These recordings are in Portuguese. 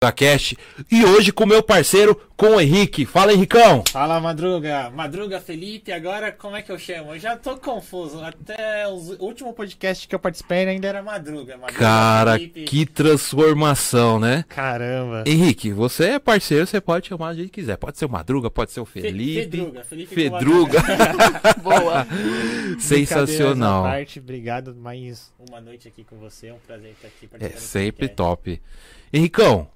da Cast e hoje com meu parceiro, com o Henrique. Fala, Henricão! Fala, Madruga. Madruga Felipe, agora como é que eu chamo? Eu já tô confuso. Até o último podcast que eu participei ainda era Madruga. Madruga Cara, Felipe. que transformação, né? Caramba. Henrique, você é parceiro, você pode chamar jeito que quiser. Pode ser o Madruga, pode ser o Felipe. Fedruga. Felipe Fedruga. Boa. Sensacional. Parte, obrigado mais uma noite aqui com você. É um prazer estar aqui. É sempre top. Henricão,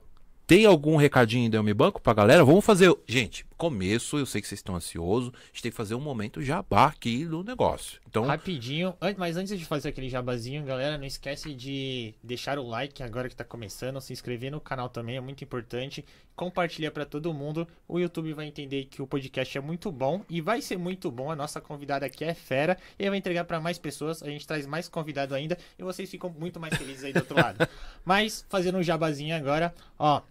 tem algum recadinho do Elmi Banco pra galera? Vamos fazer. Gente, começo, eu sei que vocês estão ansiosos. A gente tem que fazer um momento jabá aqui do negócio. Então. Rapidinho, mas antes de fazer aquele jabazinho, galera, não esquece de deixar o like agora que tá começando, se inscrever no canal também, é muito importante. Compartilhar para todo mundo. O YouTube vai entender que o podcast é muito bom e vai ser muito bom. A nossa convidada aqui é fera e vai entregar para mais pessoas. A gente traz mais convidado ainda e vocês ficam muito mais felizes aí do outro lado. mas fazendo um jabazinho agora, ó.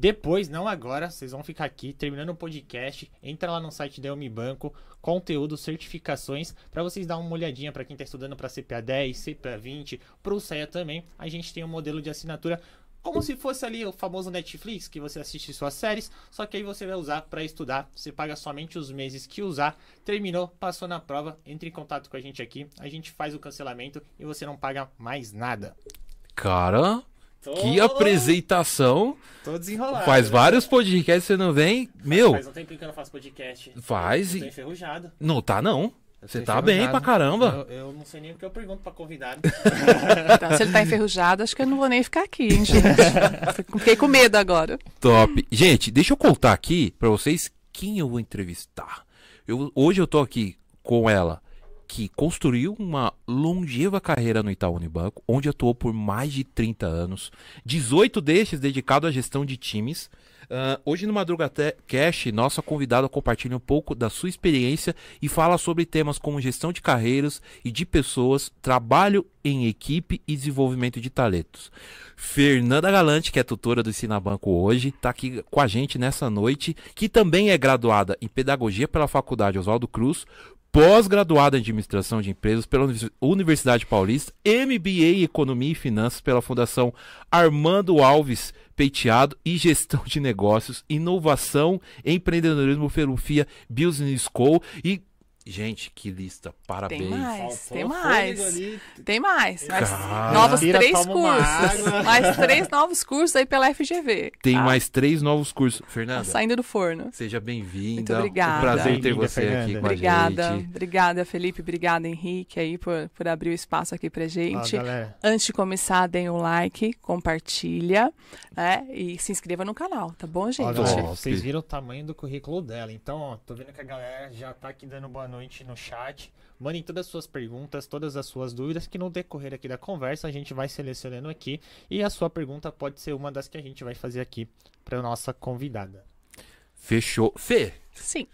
Depois, não agora, vocês vão ficar aqui terminando o podcast. Entra lá no site da Elmi Banco, conteúdo, certificações, para vocês dar uma olhadinha para quem está estudando para CPA 10, CPA 20, para o CEA também. A gente tem um modelo de assinatura como se fosse ali o famoso Netflix, que você assiste suas séries, só que aí você vai usar para estudar. Você paga somente os meses que usar. Terminou, passou na prova, entre em contato com a gente aqui. A gente faz o cancelamento e você não paga mais nada. Cara, Tô... Que apresentação. Tô desenrolado. Faz né? vários podcasts, você não vem. Meu. Faz um tempo que eu não faço podcast. Faz. Eu tô enferrujado. Não tá, não. Você tá bem pra caramba. Eu, eu, não sei nem o que eu pergunto pra convidado. então, se ele tá enferrujado, acho que eu não vou nem ficar aqui, hein, gente. Fiquei com medo agora. Top. Gente, deixa eu contar aqui pra vocês quem eu vou entrevistar. Eu, hoje eu tô aqui com ela, que construiu uma longeva carreira no Itaú Unibanco, onde atuou por mais de 30 anos, 18 destes dedicado à gestão de times. Uh, hoje no Madruga Cash, nossa convidada compartilha um pouco da sua experiência e fala sobre temas como gestão de carreiras e de pessoas, trabalho em equipe e desenvolvimento de talentos. Fernanda Galante, que é tutora do Ensina Banco hoje, está aqui com a gente nessa noite, que também é graduada em Pedagogia pela Faculdade Oswaldo Cruz, pós-graduada em administração de empresas pela Universidade Paulista, MBA em Economia e Finanças pela Fundação Armando Alves Peiteado e Gestão de Negócios, Inovação, Empreendedorismo pelo FIA Business School. E Gente, que lista, parabéns. Tem mais, tem mais. Tem mais. mais novos três cursos. mais três novos cursos aí pela FGV. Tem tá? mais três novos cursos. Fernanda. Tá saindo do forno. Seja bem-vinda. Muito obrigada. Um prazer ter você Fernanda. aqui com obrigada, a gente. Obrigada, Felipe. Obrigada, Henrique, aí, por, por abrir o espaço aqui pra gente. Antes de começar, deem um like, compartilha, né? E se inscreva no canal, tá bom, gente? Galera, vocês viram o tamanho do currículo dela. Então, ó, tô vendo que a galera já tá aqui dando boa noite noite no chat. Mandem todas as suas perguntas, todas as suas dúvidas, que no decorrer aqui da conversa a gente vai selecionando aqui. E a sua pergunta pode ser uma das que a gente vai fazer aqui para nossa convidada. Fechou. Fê? Sim.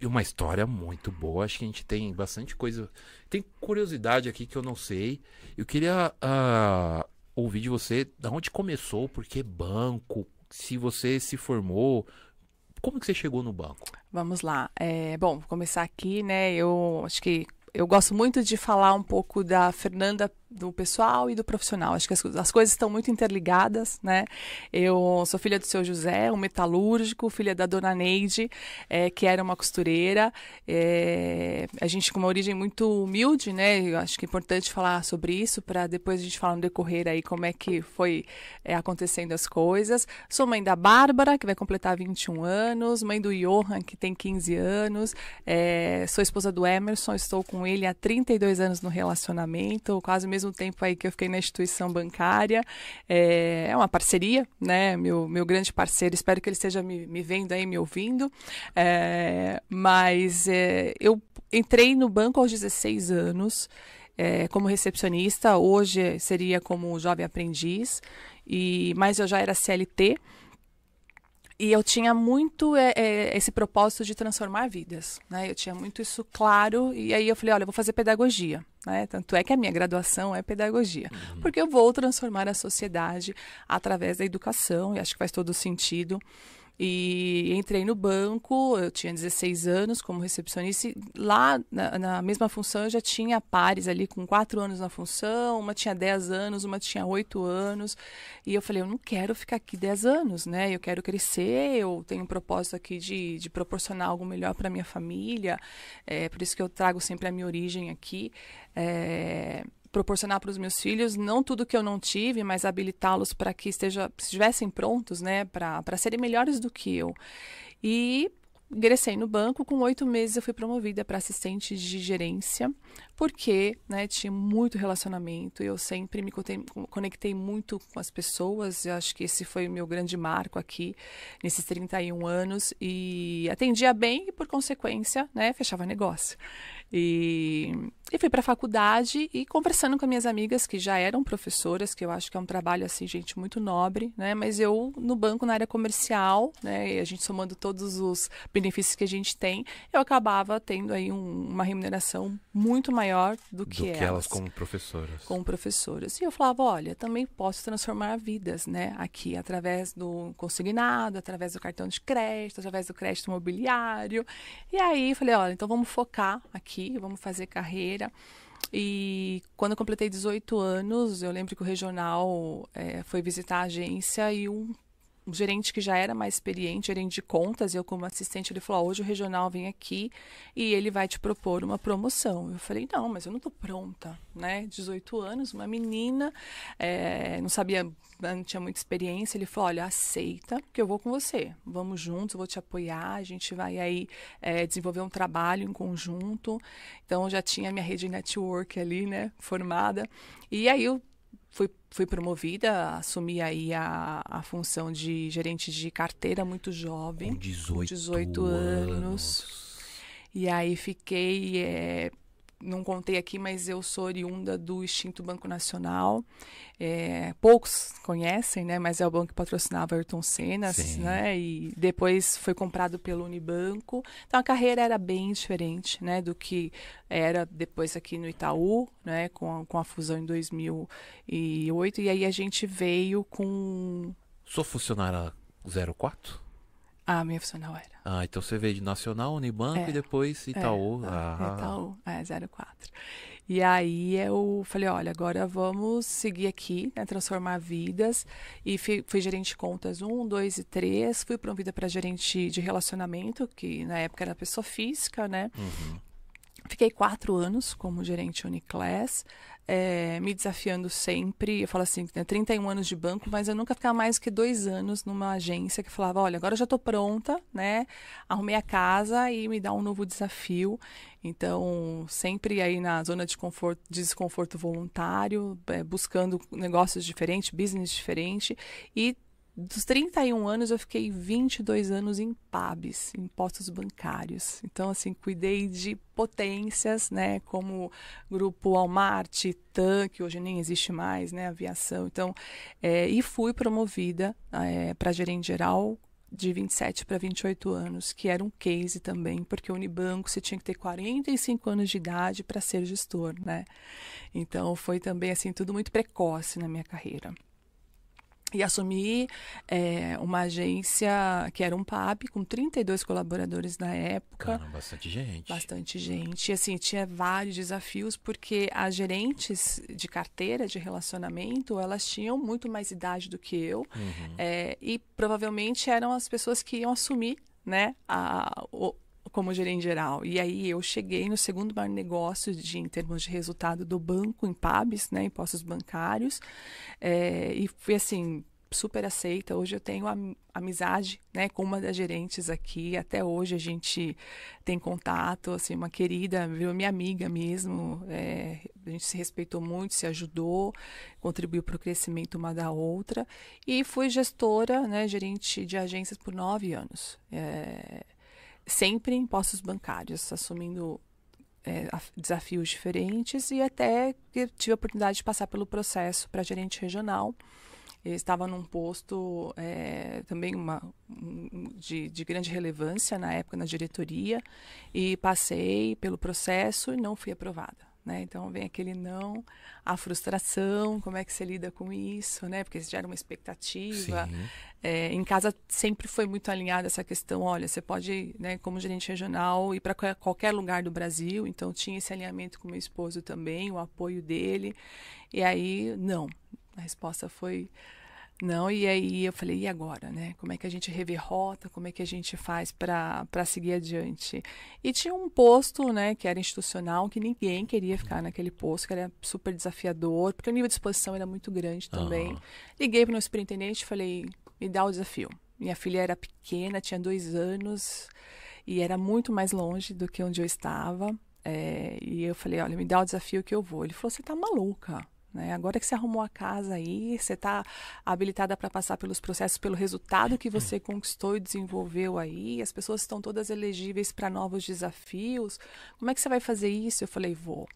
E uma história muito boa. Acho que a gente tem bastante coisa. Tem curiosidade aqui que eu não sei. Eu queria uh, ouvir de você da onde começou, por que banco, se você se formou, como que você chegou no banco? Vamos lá. É, bom, vou começar aqui, né? Eu acho que eu gosto muito de falar um pouco da Fernanda do pessoal e do profissional. Acho que as, as, coisas estão muito interligadas, né? Eu sou filha do seu José, um metalúrgico, filha da dona Neide, é, que era uma costureira. É, a gente com uma origem muito humilde, né? Eu acho que é importante falar sobre isso para depois a gente falar no decorrer aí como é que foi é, acontecendo as coisas. Sou mãe da Bárbara, que vai completar 21 anos, mãe do Johan, que tem 15 anos. É, sou esposa do Emerson, estou com ele há 32 anos no relacionamento, quase o mesmo tempo aí que eu fiquei na instituição bancária. É, é uma parceria, né? Meu, meu grande parceiro, espero que ele esteja me, me vendo aí, me ouvindo. É, mas é, eu entrei no banco aos 16 anos. É, como recepcionista, hoje seria como jovem aprendiz, e mas eu já era CLT, e eu tinha muito é, é, esse propósito de transformar vidas, né? Eu tinha muito isso claro e aí eu falei, olha, eu vou fazer pedagogia, né? Tanto é que a minha graduação é pedagogia, uhum. porque eu vou transformar a sociedade através da educação e acho que faz todo sentido. E entrei no banco, eu tinha 16 anos como recepcionista. Lá, na, na, mesma função, eu já tinha pares ali com 4 anos na função, uma tinha 10 anos, uma tinha 8 anos. E eu falei, eu não quero ficar aqui 10 anos, né? Eu quero crescer, eu tenho um propósito aqui de, de proporcionar algo melhor para minha família. É por isso que eu trago sempre a minha origem aqui. É, proporcionar para os meus filhos não tudo que eu não tive, mas habilitá-los para que esteja, estivessem prontos, né, para serem melhores do que eu. E ingressei no banco, com oito meses eu fui promovida para assistente de gerência, porque né, tinha muito relacionamento, eu sempre me conectei muito com as pessoas, eu acho que esse foi o meu grande marco aqui, nesses 31 anos, e atendia bem e, por consequência, né, fechava negócio. E, e fui para a faculdade e conversando com minhas amigas que já eram professoras, que eu acho que é um trabalho assim, gente, muito nobre, né? Mas eu no banco na área comercial, né? E a gente somando todos os benefícios que a gente tem, eu acabava tendo aí um, uma remuneração muito maior do que, do que elas, elas como professoras. Como professoras. E eu falava, olha, também posso transformar vidas, né? Aqui através do consignado, através do cartão de crédito, através do crédito imobiliário. E aí falei, olha, então vamos focar aqui vamos fazer carreira. E quando eu completei 18 anos, eu lembro que o regional é, foi visitar a agência e um um gerente que já era mais experiente, gerente de contas, eu como assistente, ele falou, hoje o regional vem aqui e ele vai te propor uma promoção. Eu falei, não, mas eu não estou pronta, né? 18 anos, uma menina, é, não sabia, não tinha muita experiência. Ele falou, olha, aceita que eu vou com você, vamos juntos, vou te apoiar, a gente vai aí é, desenvolver um trabalho em conjunto. Então, já tinha minha rede de network ali, né, formada. E aí eu fui, fui promovida, assumi aí a, a função de gerente de carteira muito jovem. Com 18, 18 anos. anos. E aí fiquei é, não contei aqui, mas eu sou oriunda do extinto Banco Nacional. É, poucos conhecem, né? Mas é o banco que patrocinava Ayrton Senna, né? E depois foi comprado pelo Unibanco. Então a carreira era bem diferente, né? Do que era depois aqui no Itaú, né? Com a, com a fusão em 2008. E aí a gente veio com... Sou funcionária 04? Ah, minha funcional era. Ah, então você veio de Nacional, Unibanco é, e depois Itaú. É, ah. Itaú, é, 04. E aí eu falei, olha, agora vamos seguir aqui, né, transformar vidas. E fui, fui gerente de contas 1, 2 e 3. Fui promovida para gerente de relacionamento, que na época era pessoa física, né? Uhum. Fiquei quatro anos como gerente Uniclass é, me desafiando sempre. Eu falo assim, né, 31 anos de banco, mas eu nunca ficava mais que dois anos numa agência que falava, olha, agora eu já estou pronta, né? Arrumei a casa e me dá um novo desafio. Então, sempre aí na zona de conforto, de desconforto voluntário, é, buscando negócios diferentes, business diferente e dos 31 anos, eu fiquei 22 anos em PABs, em postos bancários. Então, assim, cuidei de potências, né, como Grupo Walmart, TAM, que hoje nem existe mais, né, aviação. Então, é, e fui promovida é, para gerente geral de 27 para 28 anos, que era um case também, porque o Unibanco você tinha que ter 45 anos de idade para ser gestor, né? Então, foi também, assim, tudo muito precoce na minha carreira e assumi é, uma agência que era um PAB com 32 colaboradores na época. Caramba, bastante gente. Bastante gente. E assim, tinha vários desafios porque as gerentes de carteira de relacionamento, elas tinham muito mais idade do que eu. Uhum. É, e provavelmente eram as pessoas que iam assumir né, a, o, como gerente geral. E aí eu cheguei no segundo maior negócio de, em termos de resultado do banco, em PABs, né, impostos bancários. É, e fui assim, super aceita. Hoje eu tenho am amizade, né, com uma das gerentes aqui. Até hoje a gente tem contato, assim, uma querida, viu, minha amiga mesmo. É, a gente se respeitou muito, se ajudou, contribuiu para o crescimento uma da outra. E fui gestora, né, gerente de agências por nove anos. É, sempre em postos bancários, assumindo é, desafios diferentes e até tive a oportunidade de passar pelo processo para gerente regional. Eu estava num posto é, também uma, de, de, grande relevância na época na diretoria e passei pelo processo e não fui aprovada. né? Então vem aquele não, a frustração, como é que você lida com isso, né? Porque gera uma expectativa. É, em casa sempre foi muito alinhada essa questão, olha, você pode, né, como gerente regional, ir para qualquer lugar do Brasil, então tinha esse alinhamento com meu esposo também, o apoio dele. E aí, não. A resposta foi não, e aí eu falei, e agora, né? Como é que a gente revê rota, como é que a gente faz para seguir adiante? E tinha um posto, né, que era institucional, que ninguém queria ficar naquele posto, que era super desafiador, porque o nível de exposição era muito grande também. Uhum. Liguei para o meu superintendente e falei, me dá o desafio. Minha filha era pequena, tinha dois anos, e era muito mais longe do que onde eu estava. É, e eu falei, olha, me dá o desafio que eu vou. Ele falou, você tá maluca. Né? Agora que você arrumou a casa aí, você está habilitada para passar pelos processos, pelo resultado que você conquistou e desenvolveu aí, as pessoas estão todas elegíveis para novos desafios. Como é que você vai fazer isso? Eu falei, vou.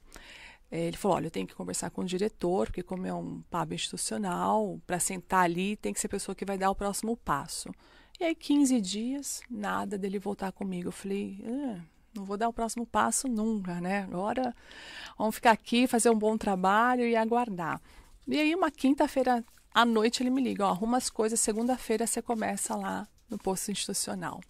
É, ele falou: olha, eu tenho que conversar com o diretor, porque, como é um pub institucional, para sentar ali tem que ser a pessoa que vai dar o próximo passo. E aí, 15 dias, nada dele voltar comigo. Eu falei: ah, não vou dar o próximo passo nunca, né? Agora vamos ficar aqui, fazer um bom trabalho e aguardar. E aí, uma quinta-feira à noite, ele me liga: ó, arruma as coisas, segunda-feira você começa lá no posto institucional.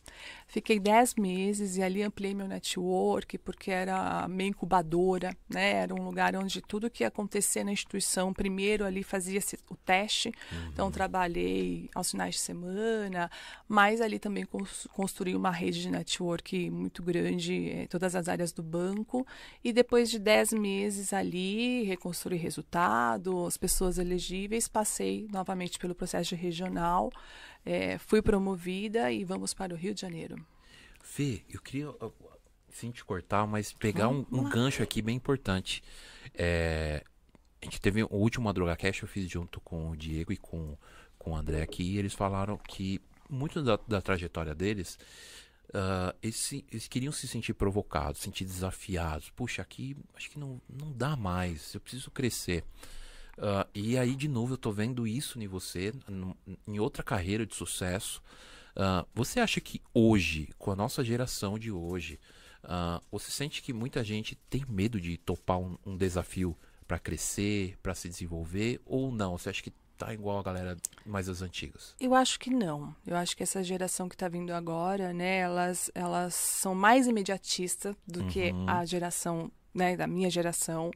Fiquei 10 meses e ali ampliei meu network, porque era meio incubadora, né? Era um lugar onde tudo que ia acontecer na instituição, primeiro ali fazia o teste. Então, uhum. Então, trabalhei aos finais de semana, mas ali também construí uma rede de network muito grande em todas as áreas do banco. E depois de 10 meses ali, reconstruí resultado, as pessoas elegíveis, passei novamente pelo processo regional é, fui promovida e vamos para o Rio de Janeiro. Fê, eu queria, sem te cortar, mas pegar um, um gancho aqui bem importante. É, a gente teve o último Madruga Cash, eu fiz junto com o Diego e com, com o André aqui, e eles falaram que muito da, da trajetória deles, uh, eles, eles, queriam se sentir provocados, sentir desafiados. Puxa, aqui acho que não, não dá mais, eu preciso crescer. Uh, e aí, de novo, eu tô vendo isso em você, em outra carreira de sucesso. Uh, você acha que hoje, com a nossa geração de hoje, uh, você sente que muita gente tem medo de topar um, um desafio para crescer, para se desenvolver, ou não? Você acha que tá igual a galera mais das antigas? Eu acho que não. Eu acho que essa geração que está vindo agora, né, elas, elas são mais imediatistas do uhum. que a geração né, da minha geração.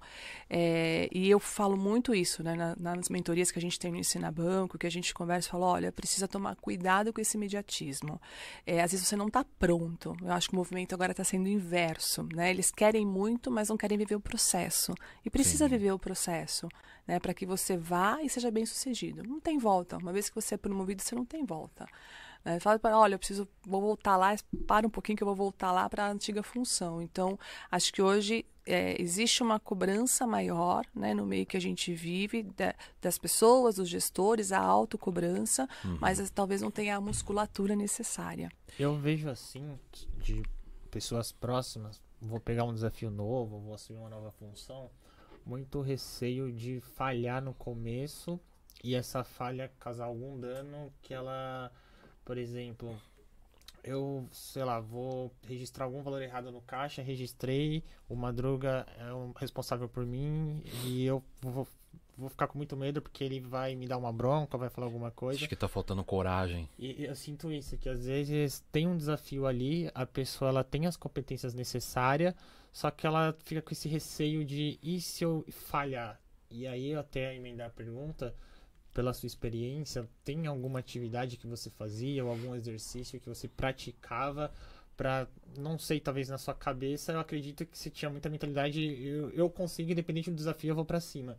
É, e eu falo muito isso né, na, nas mentorias que a gente tem no Ensina Banco, que a gente conversa e fala: olha, precisa tomar cuidado com esse imediatismo. É, às vezes você não está pronto. Eu acho que o movimento agora está sendo inverso. Né? Eles querem muito, mas não querem viver o processo. E precisa Sim. viver o processo né, para que você vá e seja bem sucedido. Não tem volta. Uma vez que você é promovido, você não tem volta. Né? Fala para, olha, eu preciso, vou voltar lá, para um pouquinho que eu vou voltar lá para a antiga função. Então, acho que hoje é, existe uma cobrança maior né, no meio que a gente vive, de, das pessoas, dos gestores, a autocobrança, uhum. mas talvez não tenha a musculatura necessária. Eu vejo assim, de pessoas próximas, vou pegar um desafio novo, vou assumir uma nova função, muito receio de falhar no começo e essa falha causar algum dano que ela, por exemplo, eu, sei lá, vou registrar algum valor errado no caixa, registrei, o Madruga é o responsável por mim e eu vou, vou ficar com muito medo porque ele vai me dar uma bronca, vai falar alguma coisa. Acho que tá faltando coragem. E eu sinto isso, que às vezes tem um desafio ali, a pessoa ela tem as competências necessárias, só que ela fica com esse receio de e se eu falhar? E aí até emendar a pergunta, pela sua experiência, tem alguma atividade que você fazia ou algum exercício que você praticava para não sei, talvez na sua cabeça, eu acredito que você tinha muita mentalidade, eu, eu consigo, independente do desafio, eu vou para cima.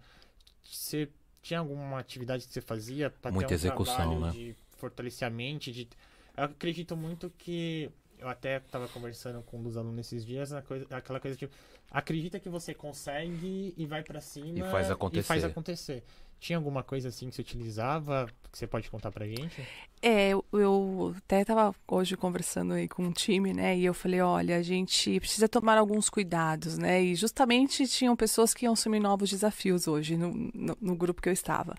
Você tinha alguma atividade que você fazia para ter um execução, né? de fortalecer a mente, de eu acredito muito que eu até estava conversando com um dos alunos esses dias, coisa, aquela coisa tipo, acredita que você consegue e vai para cima e faz acontecer. E faz acontecer. Tinha alguma coisa assim que você utilizava que você pode contar pra gente? É, eu, até estava hoje conversando aí com um time, né? E eu falei, olha, a gente precisa tomar alguns cuidados, né? E justamente tinham pessoas que iam assumir novos desafios hoje no, no, no grupo que eu estava.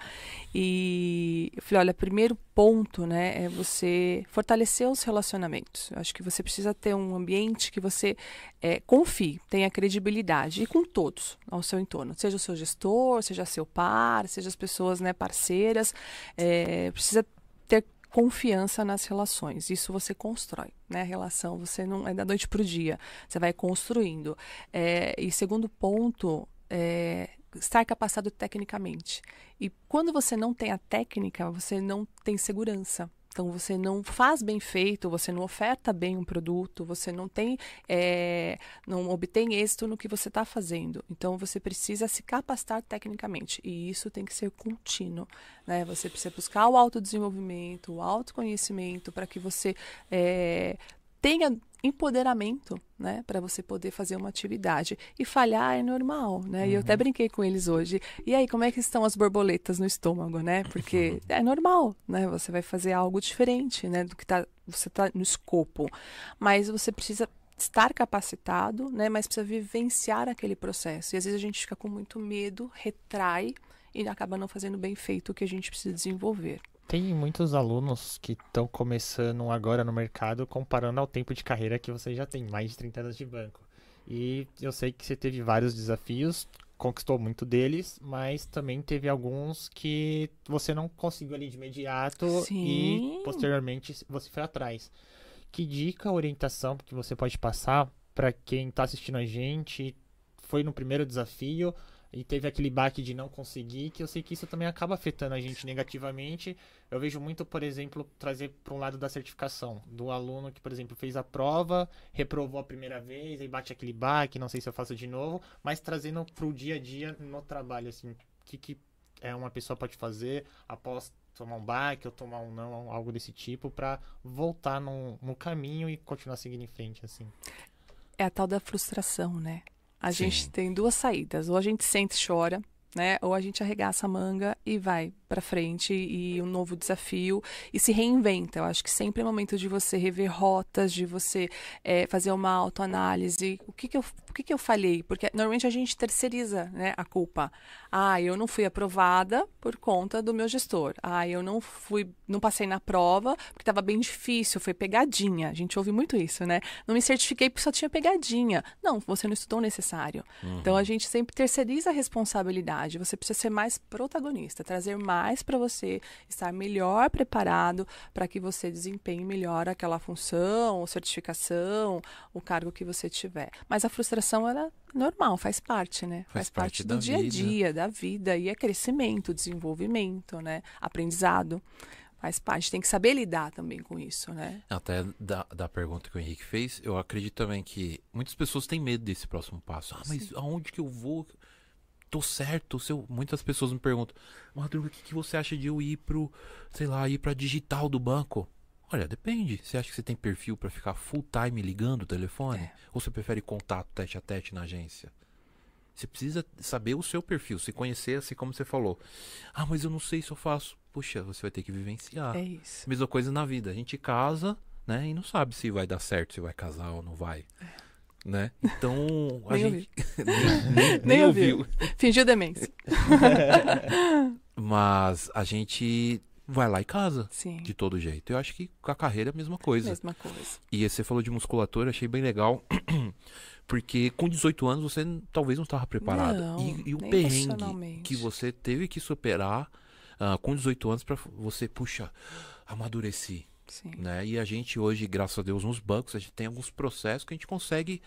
E eu falei, olha, primeiro ponto, né, é você fortalecer os relacionamentos. Eu acho que você precisa ter um ambiente que você é, confie, tenha credibilidade e com todos ao seu entorno, seja o seu gestor, seja seu par, seja as pessoas, né, parceiras, é, precisa confiança nas relações. Isso você constrói, né? A relação você não é da noite para o dia, você vai construindo. É, e segundo ponto, é, estar capacitado tecnicamente. E quando você não tem a técnica, você não tem segurança. Então você não faz bem feito, você não oferta bem um produto, você não tem, é, não obtém êxito no que você está fazendo. Então você precisa se capacitar tecnicamente e isso tem que ser contínuo, né? Você precisa buscar o autodesenvolvimento, o autoconhecimento para que você é, tenha empoderamento, né, para você poder fazer uma atividade. E falhar é normal, né? Uhum. E eu até uhum. brinquei com eles hoje. E aí, como é que estão as borboletas no estômago, né? Porque uhum. é normal, né? Você vai fazer algo diferente, né, do que tá, você tá no escopo. Mas você precisa estar capacitado, né, mas precisa vivenciar aquele processo. E às vezes a gente fica com muito medo, retrai e acaba não fazendo bem feito o que a gente precisa desenvolver. Tem muitos alunos que estão começando agora no mercado comparando ao tempo de carreira que você já tem, mais de 30 anos de banco. E eu sei que você teve vários desafios, conquistou muito deles, mas também teve alguns que você não conseguiu ali de imediato Sim. e posteriormente você foi atrás. Que dica, orientação que você pode passar para quem está assistindo a gente? Foi no primeiro desafio e teve aquele baque de não conseguir, que eu sei que isso também acaba afetando a gente negativamente. Eu vejo muito, por exemplo, trazer para um lado da certificação, do aluno que, por exemplo, fez a prova, reprovou a primeira vez, aí bate aquele baque, não sei se eu faço de novo, mas trazendo para o dia a dia no trabalho, assim, o que, que é, uma pessoa pode fazer após tomar um baque ou tomar um não, algo desse tipo, para voltar no, no caminho e continuar seguindo em frente, assim. É a tal da frustração, né? A Sim. gente tem duas saídas. Ou a gente sente e chora, né? Ou a gente arregaça a manga e vai para frente e um novo desafio e se reinventa. Eu acho que sempre é momento de você rever rotas, de você é, fazer uma autoanálise. O que que eu, o que que eu falhei? Porque normalmente a gente terceiriza, né, a culpa. Ah, eu não fui aprovada por conta do meu gestor. Ah, eu não fui, não passei na prova porque estava bem difícil, foi pegadinha. A gente ouve muito isso, né? Não me certifiquei porque só tinha pegadinha. Não, você não estudou o necessário. Uhum. Então a gente sempre terceiriza a responsabilidade. Você precisa ser mais protagonista, trazer mais para você estar melhor preparado para que você desempenhe melhor aquela função, certificação, o cargo que você tiver. Mas a frustração era normal, faz parte, né? Faz, faz parte, parte do dia a dia, da vida e é crescimento, desenvolvimento, né? Aprendizado faz parte. Tem que saber lidar também com isso, né? Até da, da pergunta que o Henrique fez, eu acredito também que muitas pessoas têm medo desse próximo passo. Ah, mas Sim. aonde que eu vou? Tô certo. Seu... Muitas pessoas me perguntam, Madruga, o que, que você acha de eu ir pro, sei lá, ir pra digital do banco? Olha, depende. Você acha que você tem perfil para ficar full time ligando o telefone? É. Ou você prefere contato tete a tete na agência? Você precisa saber o seu perfil, se conhecer, assim como você falou. Ah, mas eu não sei se eu faço. Puxa, você vai ter que vivenciar. É isso. Mesma coisa na vida. A gente casa, né? E não sabe se vai dar certo, se vai casar ou não vai. É né? Então a nem gente nem, nem, nem, ouviu. ouviu. Fingiu demência. Mas a gente vai lá e casa. Sim. De todo jeito. Eu acho que com a carreira é a mesma coisa. Mesma coisa. E você falou de musculatura, achei bem legal. Porque com 18 anos você talvez não estava preparado. Não, e, e o perrengue que você teve que superar uh, com 18 anos para você, puxa, amadureci Sim. Né? E a gente hoje, graças a Deus, nos bancos, a gente tem alguns processos que a gente consegue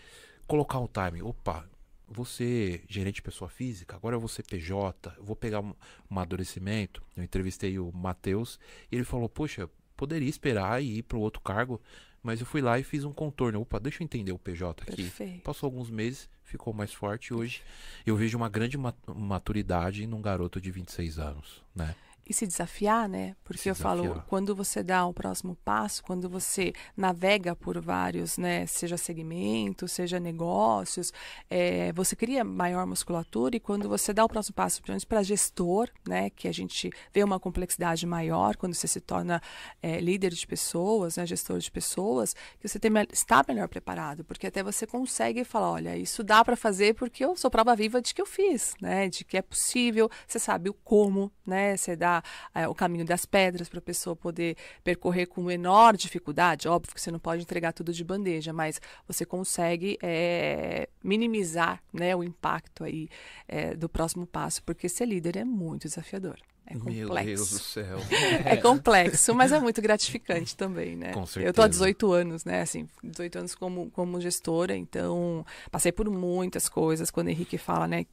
colocar o time. Opa, você gerente de pessoa física, agora eu vou ser PJ, eu vou pegar um, um amadurecimento. Eu entrevistei o Matheus e ele falou, poxa, poderia esperar e ir para o outro cargo, mas eu fui lá e fiz um contorno. Opa, deixa eu entender o PJ aqui. Perfeito. Passou alguns meses, ficou mais forte. Hoje eu vejo uma grande maturidade num garoto de 26 anos, né? E se desafiar, né? Porque Se eu falo, desafiar. quando você dá o próximo passo, quando você navega por vários, né, seja segmentos, seja negócios, é, você cria maior musculatura e quando você dá o próximo passo, principalmente para gestor, né, que a gente vê uma complexidade maior quando você se torna é, líder de pessoas, né, gestor de pessoas, que você tem, está melhor preparado, porque até você consegue falar, olha, isso dá para fazer porque eu sou prova viva de que eu fiz, né, de que é possível, você sabe o como, né, você dá é, o caminho das pedras para a pessoa poder percorrer com menor dificuldade, óbvio que você não pode entregar tudo de bandeja, mas você consegue é, minimizar, né, o impacto aí é, do próximo passo, porque ser líder é muito desafiador. É complexo. Meu Deus do céu. É complexo, mas é muito gratificante também, né? Com Eu tô certeza. há 18 anos, né? Assim, 18 anos como, como gestora, então passei por muitas coisas quando o Henrique fala, né?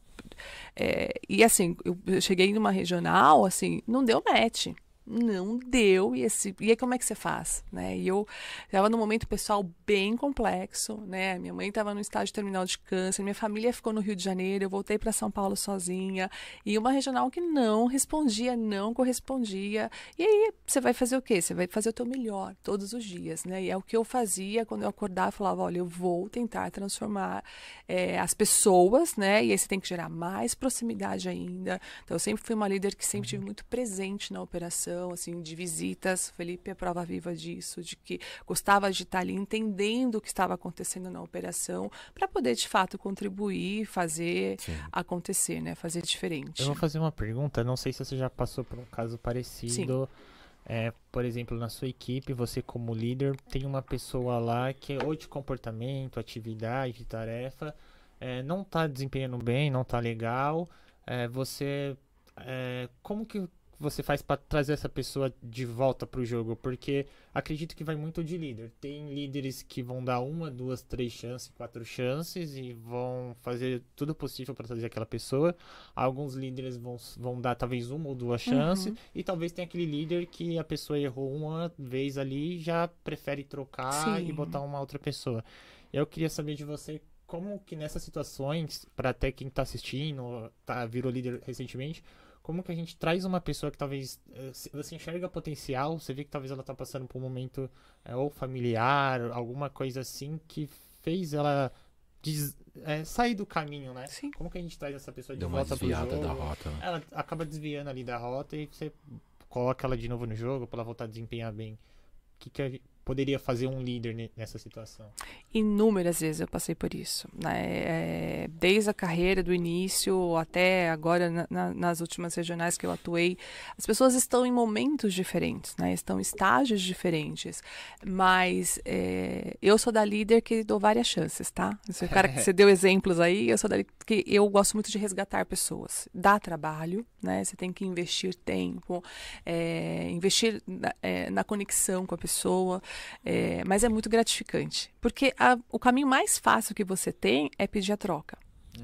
É, e assim, eu cheguei numa regional, assim, não deu match. Não deu, e, esse, e aí como é que você faz? Né? E eu estava num momento pessoal bem complexo, né? Minha mãe estava no estágio terminal de câncer, minha família ficou no Rio de Janeiro, eu voltei para São Paulo sozinha, e uma regional que não respondia, não correspondia. E aí você vai fazer o quê? Você vai fazer o teu melhor todos os dias, né? E é o que eu fazia quando eu acordava, eu falava, olha, eu vou tentar transformar eh, as pessoas, né? E aí você tem que gerar mais proximidade ainda. Então eu sempre fui uma líder que sempre tive muito presente na operação, assim, de visitas. Felipe é prova viva disso, de que gostava de estar ali entendendo o que estava acontecendo na operação, para poder de fato contribuir, fazer Sim. acontecer, né? Fazer diferente. Eu vou fazer uma pergunta, não sei se você já passou por um caso parecido. É, por exemplo, na sua equipe, você como líder, tem uma pessoa lá que é ou de comportamento, atividade, tarefa, é, não tá desempenhando bem, não tá legal. É, você. é, como que você faz para trazer essa pessoa de volta pro jogo? Porque acredito que vai muito de líder. Tem líderes que vão dar uma, duas, três chances, quatro chances e vão fazer tudo possível para trazer aquela pessoa. Alguns líderes vão, vão dar talvez uma ou duas chances. E talvez tenha aquele líder que a pessoa errou uma vez ali e já prefere trocar e Sim. botar uma outra pessoa. Eu queria saber de você como que nessas situações, para até quem tá assistindo, tá, virou líder recentemente, como que a gente traz uma pessoa que talvez eh, se- você enxerga potencial, você vê que talvez ela tá passando por um momento eh, ou familiar, alguma coisa assim que fez ela des- eh, sair do caminho, né? Sim. Como que a gente traz essa pessoa de Deu volta pro desviada jogo? da rota. né? Ela acaba desviando ali da rota e você coloca ela de novo no jogo pra ela voltar a desempenhar bem. O que, que a- poderia fazer um líder ne- nessa situação? Inúmeras vezes eu passei por isso, né? É, desde a carreira, do início até agora na- na- nas últimas regionais que eu atuei, as pessoas estão em momentos diferentes, né? Estão em estágios diferentes, mas é, eu sou da líder que dou várias chances, tá? Esse cara que você deu exemplos aí, eu sou da que eu gosto muito de resgatar pessoas. Dá trabalho, né? Você tem que investir tempo, é, investir na, é, na conexão com a pessoa. É, mas é muito gratificante. Porque a- o caminho mais fácil que você tem é pedir a troca.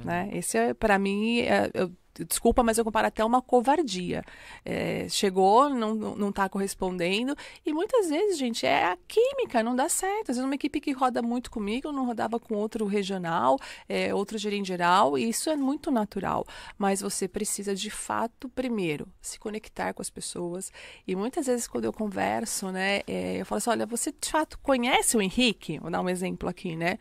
Né? Esse é, para mim, é- eu- desculpa, mas eu comparo até uma covardia. É, chegou, não, não não tá correspondendo. E muitas vezes, gente, é a química, não dá certo. Às vezes, uma equipe que roda muito comigo, não rodava com outro regional, é, outro gerente geral, e isso é muito natural. Mas você precisa, de fato, primeiro, se conectar com as pessoas. E muitas vezes, quando eu converso, né, é, eu falo assim: olha, você de fato conhece o Henrique? Vou dar um exemplo aqui, né?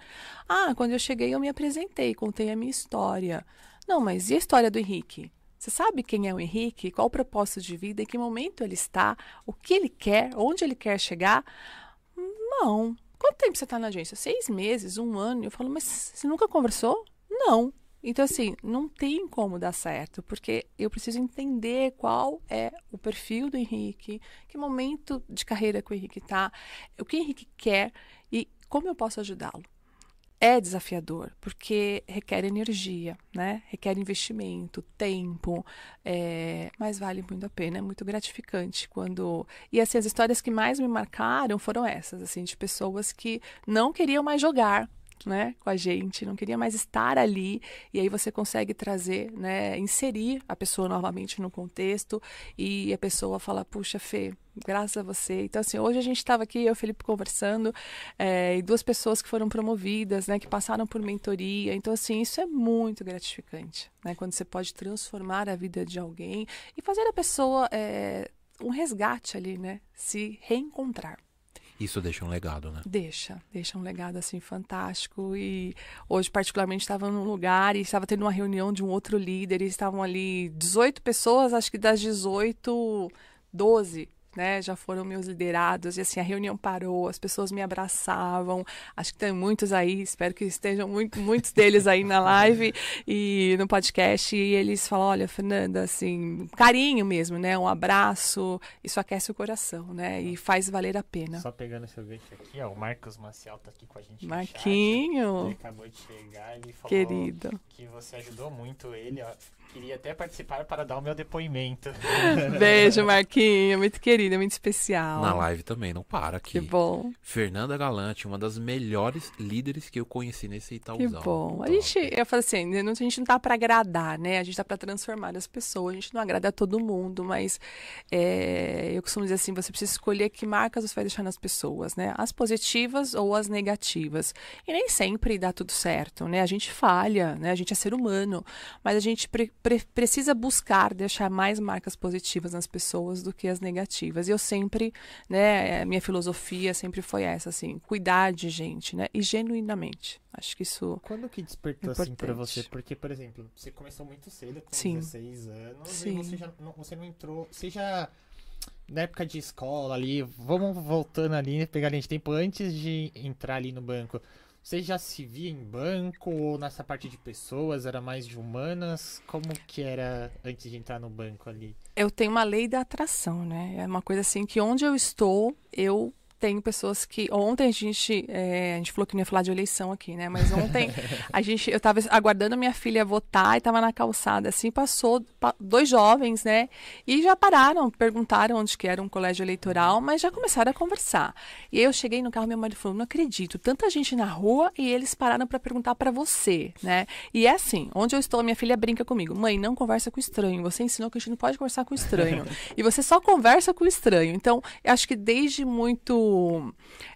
Ah, quando eu cheguei, eu me apresentei, contei a minha história. Não, mas e a história do Henrique? Você sabe quem é o Henrique? Qual o propósito de vida? Em que momento ele está? O que ele quer? Onde ele quer chegar? Não. Quanto tempo você está na agência? Seis meses, um ano? Eu falo, mas você nunca conversou? Não. Então, assim, não tem como dar certo, porque eu preciso entender qual é o perfil do Henrique, que momento de carreira que o Henrique está, o que o Henrique quer e como eu posso ajudá-lo. É desafiador, porque requer energia, né? Requer investimento, tempo, é, mas vale muito a pena, é muito gratificante quando... E assim, as histórias que mais me marcaram foram essas, assim, de pessoas que não queriam mais jogar, né, com a gente, não queria mais estar ali, e aí você consegue trazer, né, inserir a pessoa novamente no contexto, e a pessoa fala, puxa, Fê, graças a você. Então, assim, hoje a gente estava aqui, eu e o Felipe conversando, é, e duas pessoas que foram promovidas, né, que passaram por mentoria. Então, assim, isso é muito gratificante, né, quando você pode transformar a vida de alguém e fazer a pessoa é, um resgate ali, né, se reencontrar. Isso deixa um legado, né? Deixa, deixa um legado assim fantástico. E hoje, particularmente, estava num lugar e estava tendo uma reunião de um outro líder, e estavam ali 18 pessoas, acho que das 18, 12 né, já foram meus liderados e assim a reunião parou, as pessoas me abraçavam. Acho que tem muitos aí, espero que estejam muito, muitos deles aí na live e no podcast e eles falam, olha, Fernanda, assim, carinho mesmo, né, um abraço, isso aquece o coração, né, e faz valer a pena. Só pegando seu gancho aqui, ó, o Marcos Maciel tá aqui com a gente Marquinho. Ele acabou de chegar, ele falou Querido. que você ajudou muito ele, ó. Queria até participar para dar o meu depoimento. Beijo, Marquinho. Muito querido, muito especial. Na live também, não para aqui. Que bom. Fernanda Galante, uma das melhores líderes que eu conheci nesse Itaúzão. Que bom. A gente, eu falo assim, a gente não tá para agradar, né? A gente tá para transformar as pessoas. A gente não agrada a todo mundo, mas é, eu costumo dizer assim, você precisa escolher que marcas você vai deixar nas pessoas, né? As positivas ou as negativas. E nem sempre dá tudo certo, né? A gente falha, né? A gente é ser humano, mas a gente pre pre precisa buscar deixar mais marcas positivas nas pessoas do que as negativas. E eu sempre, né, minha filosofia sempre foi essa, assim, cuidar de gente, né, e genuinamente. Acho que isso. Quando que despertou assim pra você? Porque, por exemplo, você começou muito cedo, com Sim. 16 anos, Sim. e você, já, não, você não entrou. Você já. Na época de escola ali, vamos voltando ali, pegar a de tempo antes de entrar ali no banco. Você já se via em banco ou nessa parte de pessoas era mais de humanas? Como que era antes de entrar no banco ali? Eu tenho uma lei da atração, né? É uma coisa assim que onde eu estou, eu tenho pessoas que. Ontem a gente. É, a gente falou que não ia falar de eleição aqui, né? Mas ontem a gente. Eu estava aguardando minha filha votar e estava na calçada, assim, passou pa- dois jovens, né? E já pararam, perguntaram onde que era um colégio eleitoral, mas já começaram a conversar. E aí eu cheguei no carro, meu marido falou: não acredito, tanta gente na rua e eles pararam para perguntar para você, né? E é assim, onde eu estou, minha filha brinca comigo: mãe, não conversa com estranho. Você ensinou que a gente não pode conversar com estranho. e você só conversa com estranho. Então, eu acho que desde muito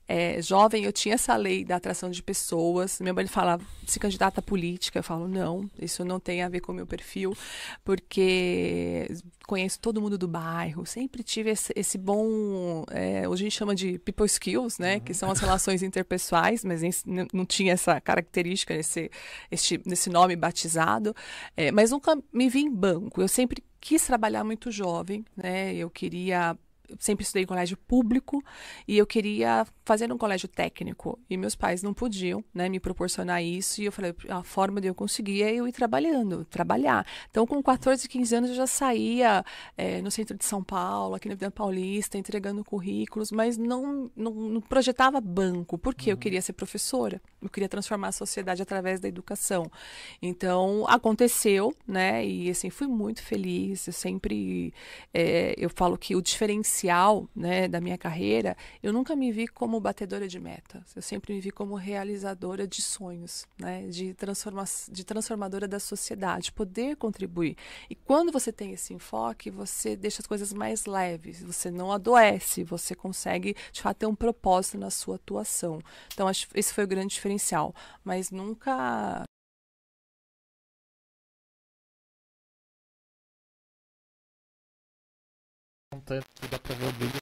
é, jovem eu tinha essa lei da atração de pessoas. Meu marido fala, se candidata à política. Eu falo, não, isso não tem a ver com o meu perfil, porque conheço todo mundo do bairro, sempre tive esse, esse bom. É, hoje a gente chama de people skills, né? Que são as relações interpessoais, mas não tinha essa característica nesse, este, nesse nome batizado. É, mas nunca me vi em banco. Eu sempre quis trabalhar muito jovem, né? Eu queria eu sempre estudei em colégio público e eu queria fazer um colégio técnico e meus pais não podiam, né, me proporcionar isso e eu falei a forma de eu conseguir é eu ir trabalhando, trabalhar. Então com 14, 15 anos eu já saía eh, no centro de São Paulo, aqui na Avenida Paulista, entregando currículos, mas não, não, não projetava banco, porque eu queria ser professora, eu queria transformar a sociedade através da educação. Então aconteceu, né, e assim fui muito feliz. Eu sempre eh, eu falo que o diferencial né, da minha carreira, eu nunca me vi como batedora de metas. Eu sempre me vi como realizadora de sonhos, né, de, transforma de transformadora da sociedade, poder contribuir. E quando você tem esse enfoque, você deixa as coisas mais leves, você não adoece, você consegue, de fato, ter um propósito na sua atuação. Então, acho esse foi o grande diferencial. Mas nunca Dá pra ver o brilho.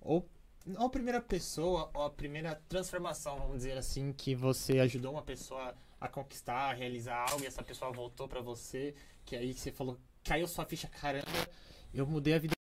Ou, ou a primeira pessoa, ou a primeira transformação, vamos dizer assim, que você ajudou uma pessoa a conquistar, a realizar algo, e essa pessoa voltou pra você, que aí você falou, caiu sua ficha, caramba, eu mudei a vida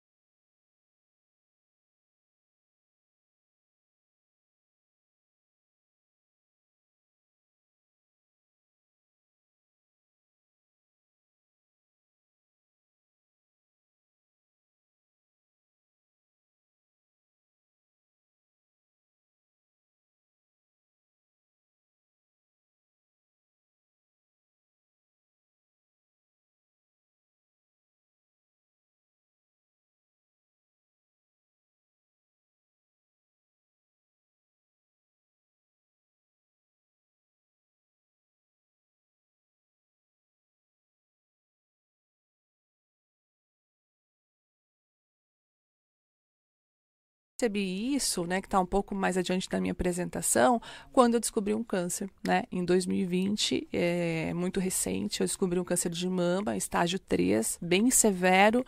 percebi isso, né, que está um pouco mais adiante da minha apresentação, quando eu descobri um câncer, né, em 2020, é muito recente, eu descobri um câncer de mama, estágio 3, bem severo,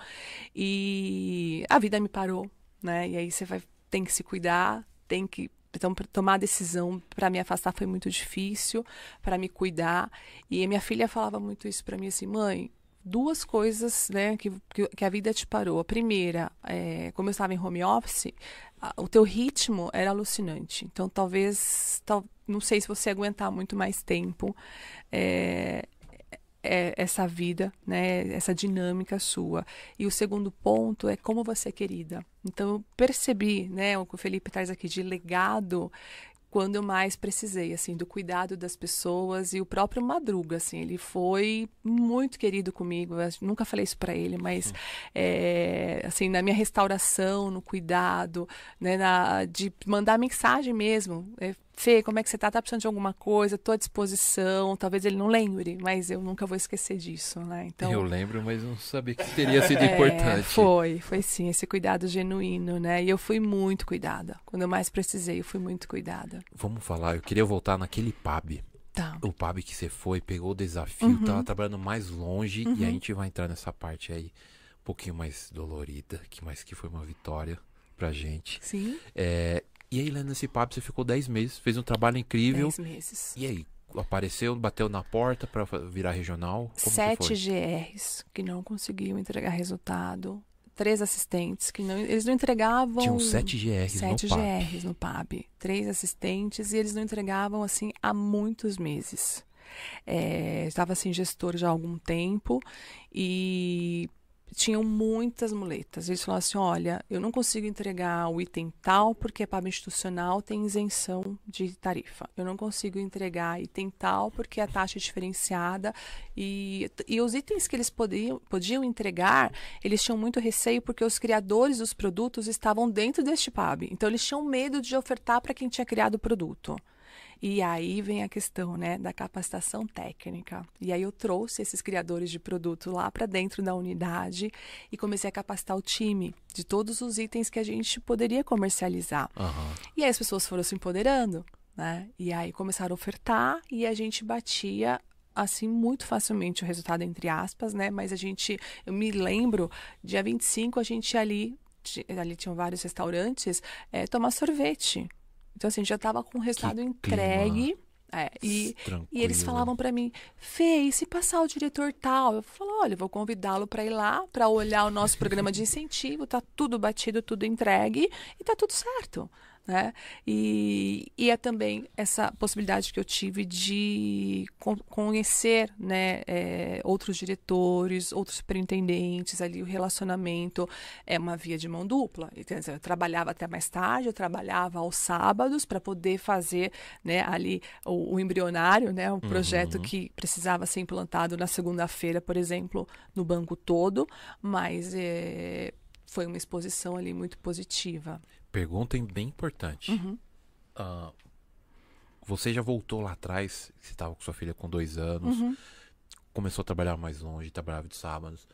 e a vida me parou, né, e aí você vai, tem que se cuidar, tem que então, tomar a decisão para me afastar foi muito difícil, para me cuidar. E minha filha falava muito isso para mim assim, mãe, duas coisas né, que, que, a vida te parou. A primeira, é, como eu estava em home office, a, o teu ritmo era alucinante. Então, talvez, tal, não sei se você aguentar muito mais tempo é, é, essa vida, né, essa dinâmica sua. E o segundo ponto é como você é querida. Então, eu percebi, né, o que o Felipe traz aqui de legado, quando eu mais precisei, assim, do cuidado das pessoas e o próprio Madruga, assim, ele foi muito querido comigo. Eu nunca falei isso para ele, mas é, assim, na minha restauração, no cuidado, né, na, de mandar mensagem mesmo. É, Fê, como é que você tá? Tá precisando de alguma coisa? Tô à disposição. Talvez ele não lembre, mas eu nunca vou esquecer disso, né? Então, eu lembro, mas não sabia que teria sido é, importante. Foi, foi sim, esse cuidado genuíno, né? E eu fui muito cuidada. Quando eu mais precisei, eu fui muito cuidada. Vamos falar, eu queria voltar naquele pub. Tá. O pub que você foi, pegou o desafio, uhum. tava trabalhando mais longe uhum. e a gente vai entrar nessa parte aí um pouquinho mais dolorida, que mais que foi uma vitória pra gente. Sim. É, e aí, lá nesse papo, você ficou 10 meses, fez um trabalho incrível. 10 meses. E aí, apareceu, bateu na porta para virar regional? Como Sete GRs que não conseguiam entregar resultado. Três assistentes que não. Eles não entregavam. Tinham sete GRs sete no PAB. GRs no PAB. Três assistentes e eles não entregavam assim há muitos meses. É, estava assim gestor já há algum tempo e tinham muitas muletas. Eles falaram assim: olha, eu não consigo entregar o item tal porque a PAB institucional tem isenção de tarifa. Eu não consigo entregar item tal porque a taxa é diferenciada. E, e os itens que eles podiam, podiam entregar, eles tinham muito receio porque os criadores dos produtos estavam dentro deste PAB. Então, eles tinham medo de ofertar para quem tinha criado o produto. E aí vem a questão, né, da capacitação técnica. E aí eu trouxe esses criadores de produto lá para dentro da unidade e comecei a capacitar o time de todos os itens que a gente poderia comercializar. Uhum. E aí as pessoas foram se empoderando, né? E aí começaram a ofertar e a gente batia assim muito facilmente o resultado entre aspas, né? Mas a gente, eu me lembro, dia 25 a gente ali ali tinham vários restaurantes, é, tomar sorvete. Então, assim, já estava com o resultado entregue. É, e, e, eles falavam para mim, Fê, e se passar o diretor tal? Eu falo, olha, vou convidá-lo para ir lá, para olhar o nosso programa de incentivo, tá tudo batido, tudo entregue e tá tudo certo né? E, e é também essa possibilidade que eu tive de conhecer, né, é, outros diretores, outros superintendentes ali, o relacionamento é uma via de mão dupla. Então, eu trabalhava até mais tarde, eu trabalhava aos sábados para poder fazer, né, ali o, o embrionário, né, um projeto uhum. que precisava ser implantado na segunda-feira, por exemplo, no banco todo, mas é, foi uma exposição ali muito positiva pergunta bem importante. Uhum. Uh, você já voltou lá atrás, você estava com sua filha com dois anos, uhum. começou a trabalhar mais longe, trabalhava de sábados.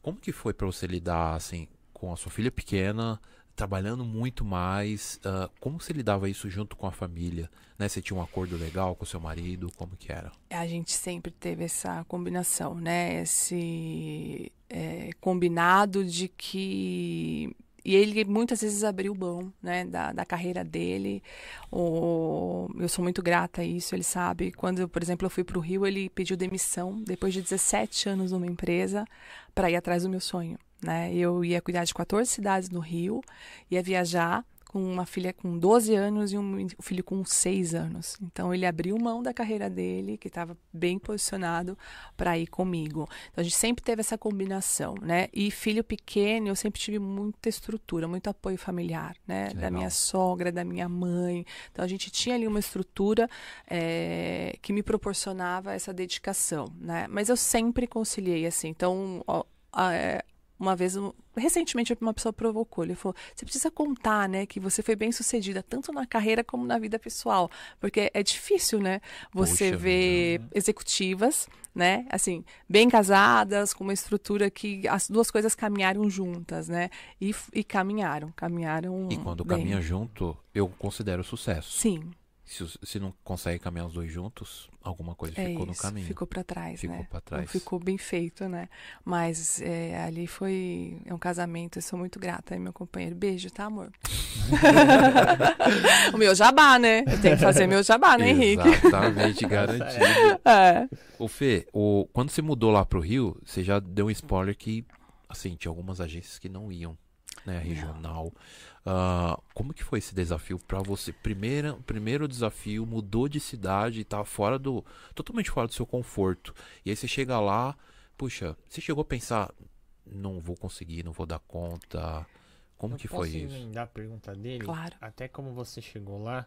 Como que foi para você lidar assim com a sua filha pequena, trabalhando muito mais? Uh, como você lidava isso junto com a família? Né? Você tinha um acordo legal com o seu marido? Como que era? A gente sempre teve essa combinação, né? Esse é, combinado de que e ele muitas vezes abriu mão né, da, da carreira dele. O, eu sou muito grata a isso, ele sabe. Quando, por exemplo, eu fui para o Rio, ele pediu demissão depois de 17 anos numa empresa para ir atrás do meu sonho. Né? Eu ia cuidar de 14 cidades no Rio, ia viajar com uma filha com 12 anos e um filho com 6 anos. Então ele abriu mão da carreira dele, que estava bem posicionado, para ir comigo. Então a gente sempre teve essa combinação, né? E filho pequeno, eu sempre tive muita estrutura, muito apoio familiar, né? Da minha sogra, da minha mãe. Então a gente tinha ali uma estrutura é, que me proporcionava essa dedicação, né? Mas eu sempre conciliei assim. Então ó, é, uma vez, recentemente, uma pessoa provocou. Ele falou: você precisa contar, né, que você foi bem sucedida, tanto na carreira como na vida pessoal. Porque é difícil, né, você Poxa ver vida. executivas né? Assim, bem casadas, com uma estrutura que as duas coisas caminharam juntas, né? E, e caminharam, caminharam. E quando bem. caminha junto, eu considero sucesso. Sim, Se, se não consegue caminhar os dois juntos, alguma coisa é ficou no isso. caminho. Ficou pra trás, Ficou né? pra Não trás. ficou bem feito, né? Mas é, ali foi é um casamento, eu sou muito grata. Aí meu companheiro, beijo, tá, amor? o meu jabá, né? Eu tenho que fazer meu jabá, né, Henrique? Exatamente, garantido. É. Ô Fê, o, quando você mudou lá pro Rio, você já deu um spoiler que, assim, tinha algumas agências que não iam, né? A regional. Ah, como que foi esse desafio pra você? Primeira, primeiro desafio, mudou de cidade, tá fora do. totalmente fora do seu conforto. E aí você chega lá, puxa, você chegou a pensar, não vou conseguir, não vou dar conta. Como Eu que foi posso isso? emendar a pergunta dele? Claro. Até como você chegou lá.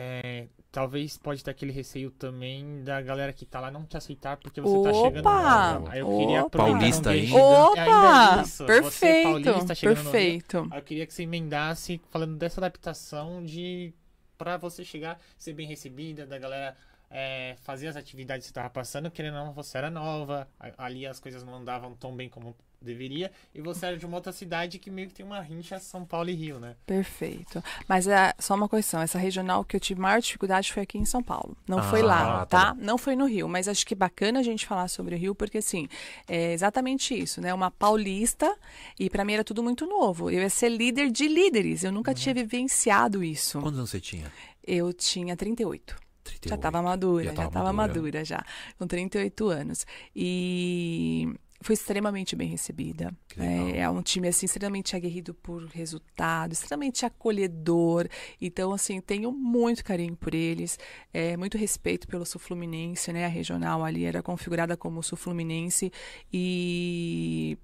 É, talvez pode ter aquele receio também da galera que tá lá não te aceitar porque você tá chegando Opa! novo. Aí eu queria Opa! aproveitar Paulista um ainda. gancho. Opa! Ainda isso, você perfeito, paulista no perfeito. Aí eu queria que você emendasse falando dessa adaptação de pra você chegar, ser bem recebida, da galera é, fazer as atividades que você tava passando, querendo ou não, você era nova, ali as coisas não andavam tão bem como deveria, e você era de uma outra cidade que meio que tem uma rincha São Paulo e Rio, né? Perfeito. Mas é só uma questão, essa regional que eu tive maior dificuldade foi aqui em São Paulo. Não foi Ah, lá, tá tá? Não foi no Rio, mas acho que é bacana a gente falar sobre o Rio, porque assim, é exatamente isso, né? Uma paulista, e pra mim era tudo muito novo. Eu ia ser líder de líderes, eu Uhum. nunca tinha vivenciado isso. Quantos anos você tinha? Eu tinha 38. 38. Já estava madura, Já já tava estava madura. madura. já, com 38 anos. E foi extremamente bem recebida. É, é um time assim extremamente aguerrido por resultado, extremamente acolhedor. Então assim, tenho muito carinho por eles, é, muito respeito pelo Sul Fluminense, né? A regional ali era configurada como Sul Fluminense e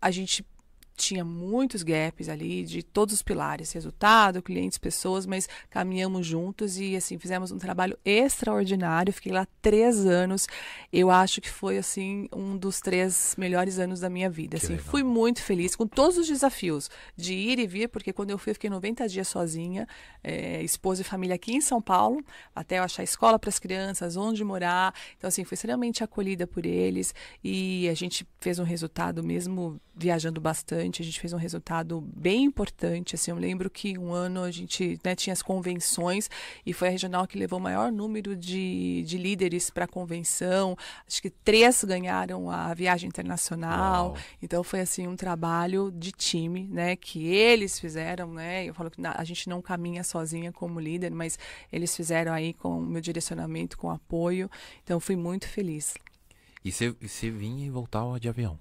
a gente tinha muitos gaps ali de todos os pilares, resultado, clientes, pessoas, mas caminhamos juntos e assim fizemos um trabalho extraordinário. Fiquei lá três anos. Eu acho que foi assim um dos três melhores anos da minha vida. Que Assim, legal. fui muito feliz com todos os desafios de ir e vir, porque quando eu fui eu fiquei 90 dias sozinha, é, esposa e família aqui em São Paulo, até eu achar escola para as crianças, onde morar. Então assim, fui extremamente acolhida por eles e a gente fez um resultado mesmo viajando bastante, a gente fez um resultado bem importante, assim, eu lembro que um ano a gente né, tinha as convenções e foi a regional que levou o maior número de, de líderes para a convenção, acho que três ganharam a viagem internacional, Uau. então foi assim um trabalho de time, né, que eles fizeram, né? Eu falo que a gente não caminha sozinha como líder, mas eles fizeram aí com o meu direcionamento, com apoio. Então fui muito feliz. E e você vinha e voltava de avião?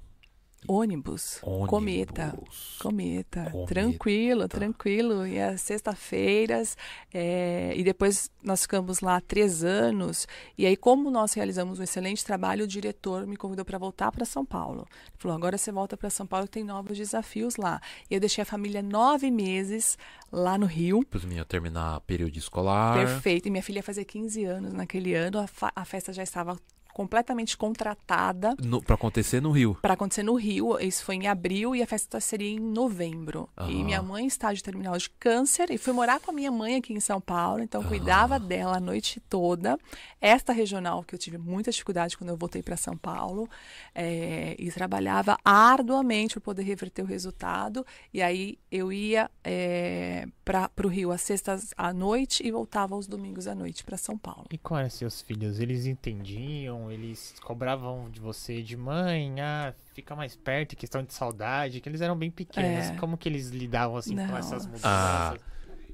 Ônibus, cometa. Ônibus. Cometa, Cometa. tranquilo, tranquilo. E às sexta-feiras, é, e depois nós ficamos lá três anos. E aí, como nós realizamos um excelente trabalho, o diretor me convidou para voltar para São Paulo. Ele falou: agora você volta para São Paulo, tem novos desafios lá. E eu deixei a família nove meses lá no Rio. Para os meninos terminar período escolar. Perfeito. E minha filha ia fazer 15 anos naquele ano, a, a festa já estava completamente contratada pra acontecer no Rio. para acontecer no Rio. Isso foi em abril e a festa seria em novembro. E Aham. minha mãe está de terminal de câncer e fui morar com a minha mãe aqui em São Paulo, então cuidava dela a noite toda. Esta regional que eu tive muita dificuldade quando eu voltei para São Paulo é, e trabalhava arduamente para poder reverter o resultado. E aí eu ia é, para o Rio às sextas à noite e voltava aos domingos à noite para São Paulo. E quais eram seus filhos? Eles entendiam? Eles cobravam de você de mãe? Ah, fica mais perto, questão de saudade, que eles eram bem pequenos. É. Como que eles lidavam assim com Não. essas mudanças? Ah,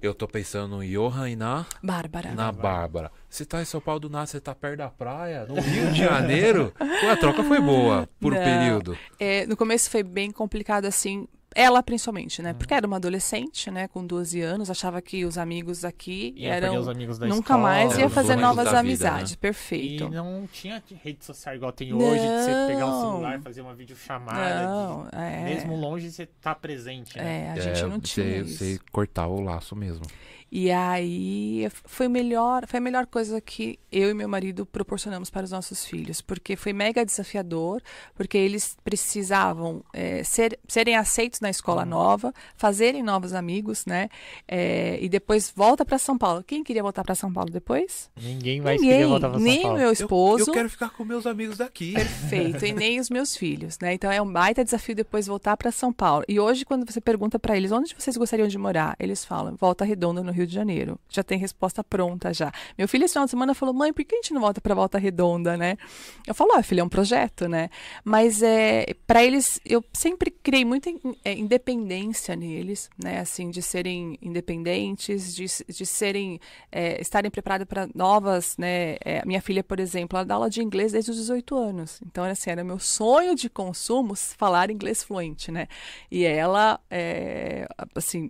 Eu tô pensando no Johan e na, Bárbara. na Bárbara. Você tá em São Paulo do nada, você tá perto da praia, no Rio de Janeiro. Pô, a troca foi boa por um Não. período. É, no começo foi bem complicado, assim, ela principalmente, Uhum. né? Porque era uma adolescente, né? Com 12 anos, achava que os amigos aqui Ia eram. os amigos da Nunca escola, mais ia fazer novas vida, amizades. né? Perfeito. E não tinha rede social igual tem hoje, de você pegar o Não. celular, fazer uma videochamada. Não, de- é. Mesmo longe, você tá presente, né? É, a gente É, não tinha você, isso. você cortar o laço mesmo. E aí foi melhor, foi a melhor coisa que eu e meu marido proporcionamos para os nossos filhos, porque foi mega desafiador, porque eles precisavam é, ser, serem aceitos na escola nova, fazerem novos amigos, né? É, e depois volta para São Paulo. Quem queria voltar para São Paulo depois? Ninguém mais Ninguém, queria voltar pra São nem Paulo. meu Eu, esposo. eu quero ficar com meus amigos daqui. Perfeito, e nem os meus filhos, né? Então é um baita desafio depois voltar para São Paulo. E hoje, quando você pergunta para eles onde vocês gostariam de morar, eles falam Volta Redonda, no Rio de Janeiro. Já tem resposta pronta já. Meu filho esse final de semana falou: mãe, por que a gente não volta para Volta Redonda, né? Eu falo: ah, filho, é um projeto, né? Mas é para eles, eu sempre criei muita é, independência neles, né? Assim, de serem independentes, de, de serem é, estarem preparados para novas, né? É, minha filha, por exemplo, ela dá aula de inglês desde os 18 anos. Então, era assim, era meu sonho de consumo falar inglês fluente, né? E ela, é, assim,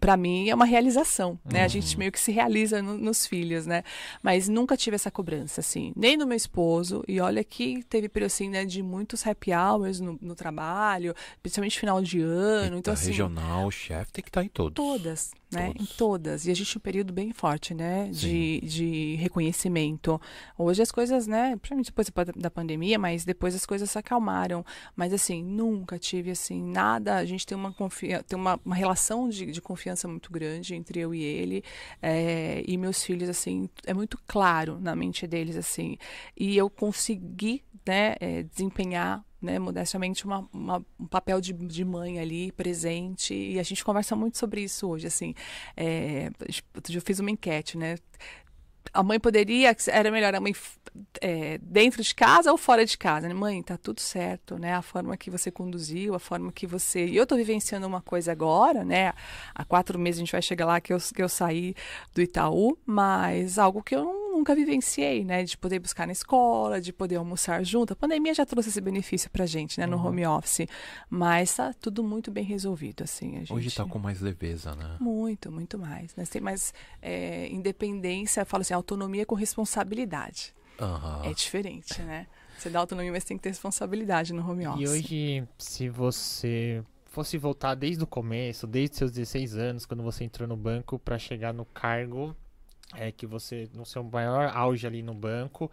para mim é uma realização, né? A gente meio que se realiza no- nos filhos, né? Mas nunca tive essa cobrança, assim, nem no meu esposo. E olha que teve período assim, né, de muitos happy hours no, no trabalho, principalmente final de ano. Então, Eita, assim, regional, o chefe tem que estar em todos. Todas, né? Todos. Em todas. E a gente tinha um período bem forte, né? De, de reconhecimento. Hoje as coisas, né? Principalmente depois da- da pandemia, mas depois as coisas se acalmaram. Mas assim, nunca tive assim nada. A gente tem uma, confia tem uma, uma relação de, de confiança muito grande entre eu e ele. é, e meus filhos, assim, é muito claro na mente deles, assim. E eu consegui, né, é, desempenhar né, modestamente uma, uma- um papel de, de mãe ali presente. E a gente conversa muito sobre isso hoje assim. É, eu fiz uma enquete né a mãe poderia era melhor a mãe é, dentro de casa ou fora de casa né? mãe tá tudo certo né a forma que você conduziu a forma que você e eu tô vivenciando uma coisa agora né há quatro meses a gente vai chegar lá que eu, que eu saí do Itaú mas algo que eu nunca vivenciei, né? De poder buscar na escola, de poder almoçar junto. A pandemia já trouxe esse benefício pra gente, né? No home office. Mas tá tudo muito bem resolvido, assim. Gente... Hoje tá com mais leveza, né? Muito, muito mais. Né? Tem mais é, independência, eu falo assim, autonomia com responsabilidade. Aham. É diferente, né? Você dá autonomia, mas tem que ter responsabilidade no home office. E hoje, se você fosse voltar desde o começo, desde seus 16 anos, quando você entrou no banco, para chegar no cargo é que você, no seu maior auge ali no banco,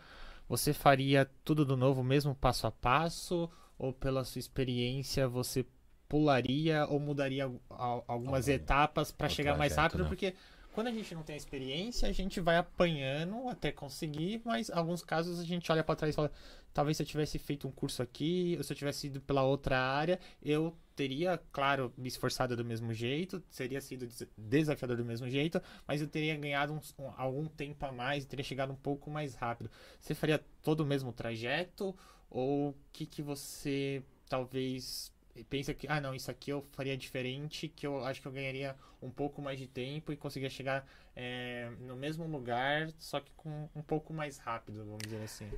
você faria tudo do novo, mesmo passo a passo? Ou pela sua experiência, você pularia ou mudaria al- al- algumas Algum- etapas para chegar mais rápido? né? Porque quando a gente não tem experiência, a gente vai apanhando até conseguir, mas em alguns casos a gente olha para trás e fala: talvez se eu tivesse feito um curso aqui, ou se eu tivesse ido pela outra área, eu teria, claro, me esforçado do mesmo jeito, seria sido des- desafiador do mesmo jeito, mas eu teria ganhado uns- um- algum tempo a mais, teria chegado um pouco mais rápido. Você faria todo o mesmo trajeto? Ou o que, que você talvez pensa que, ah, não, isso aqui eu faria diferente, que eu acho que eu ganharia um pouco mais de tempo e conseguiria chegar é, no mesmo lugar, só que com um pouco mais rápido, vamos dizer assim.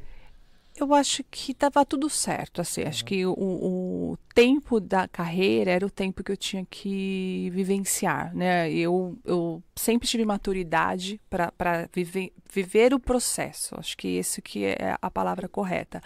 Eu acho que estava tudo certo, assim. Acho que o, o tempo da carreira era o tempo que eu tinha que vivenciar, né? Eu, eu sempre tive maturidade para viver, viver o processo. Acho que isso que é a palavra correta.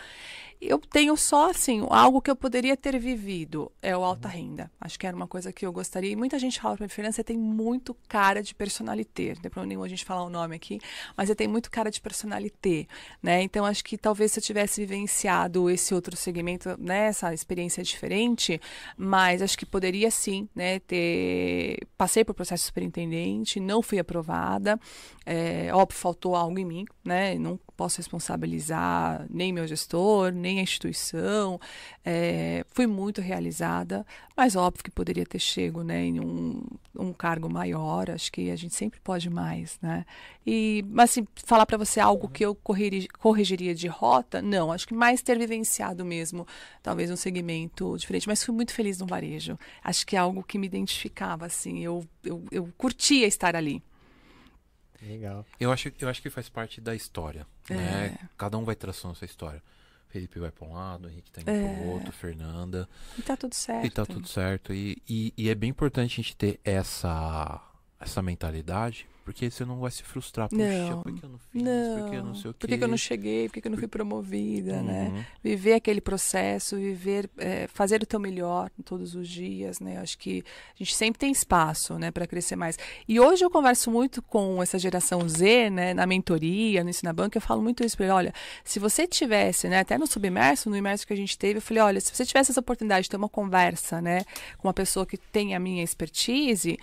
Eu tenho só, assim, algo que eu poderia ter vivido é o alta renda. Acho que era uma coisa que eu gostaria. E muita gente fala para mim, Fernanda, você tem muito cara de personalité. Não tem problema nenhum a gente falar o nome aqui, mas você tem muito cara de personalité, né? Então, acho que talvez se eu tivesse vivenciado esse outro segmento, né, essa experiência diferente, mas acho que poderia sim, né, ter... Passei por processo de superintendente, não fui aprovada, é, óbvio, faltou algo em mim, né? Não posso responsabilizar nem meu gestor, nem a instituição. É, fui muito realizada, mas óbvio que poderia ter chego né, em um, um cargo maior. Acho que a gente sempre pode mais, né? E, mas assim, falar para você algo que eu corrigi- corrigiria de rota, não. Acho que mais ter vivenciado mesmo, talvez um segmento diferente. Mas fui muito feliz no varejo. Acho que é algo que me identificava, assim. Eu, eu, eu curtia estar ali. Legal. Eu acho, eu acho que faz parte da história, né? É. Cada um vai traçando sua história. Felipe vai pra um lado, Henrique tá indo É. pro outro, Fernanda. E tá tudo certo. E tá tudo certo. E, e, e é bem importante a gente ter essa essa mentalidade, porque você não vai se frustrar. Puxa, Não, por que eu não fiz? Não. Por que eu não sei o quê? Por que, eu não cheguei? Por que, eu não fui promovida, né? Uhum. Viver aquele processo, viver, é, fazer o teu melhor todos os dias, né? Acho que a gente sempre tem espaço, né, para crescer mais. E hoje eu converso muito com essa geração Z, né, na mentoria, no Ensina Banca, eu falo muito isso para ele, olha, se você tivesse, né, até no submerso, no imerso que a gente teve, eu falei, olha, se você tivesse essa oportunidade de ter uma conversa, né, com uma pessoa que tem a minha expertise,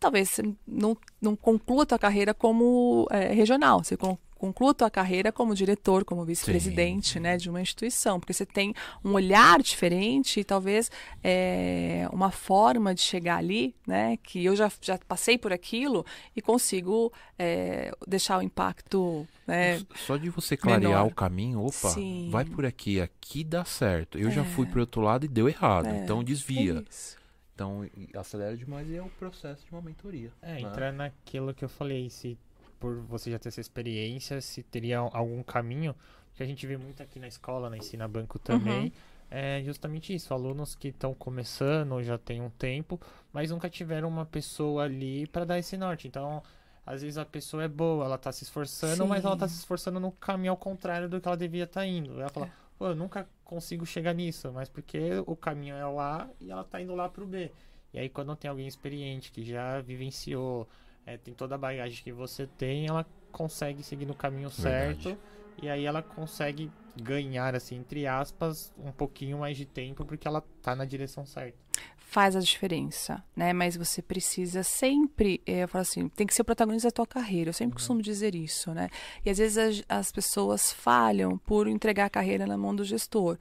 talvez você não, não conclua a tua carreira como é, regional, você con- conclua a tua carreira como diretor, como vice-presidente né, de uma instituição, porque você tem um olhar diferente e talvez é, uma forma de chegar ali, né, que eu já, já passei por aquilo e consigo é, deixar o impacto né, Só de você clarear menor. o caminho, opa, Sim. vai por aqui, aqui dá certo. Eu já É. fui pro outro lado e deu errado, É, então desvia. é isso. Então acelera demais e é o processo de uma mentoria. É, né? entrar naquilo que eu falei, se por você já ter essa experiência, se teria algum caminho, que a gente vê muito aqui na escola, na Ensina Banco também, Uhum. é justamente isso, alunos que estão começando, já tem um tempo, mas nunca tiveram uma pessoa ali para dar esse norte. Então, às vezes a pessoa é boa, ela tá se esforçando, mas ela tá Sim. se esforçando no caminho ao contrário do que ela devia estar indo. Ela fala, pô, eu nunca consigo chegar nisso, mas porque o caminho é o A e ela tá indo lá pro B. E aí quando tem alguém experiente que já vivenciou, é, tem toda a bagagem que você tem, ela consegue seguir no caminho Verdade. certo. E aí ela consegue ganhar, assim, entre aspas, um pouquinho mais de tempo, porque ela tá na direção certa. Faz a diferença, né? Mas você precisa sempre, eh, eu falo assim, tem que ser o protagonista da tua carreira. Eu sempre costumo dizer isso, né? E às vezes as, as pessoas falham por entregar a carreira na mão do gestor.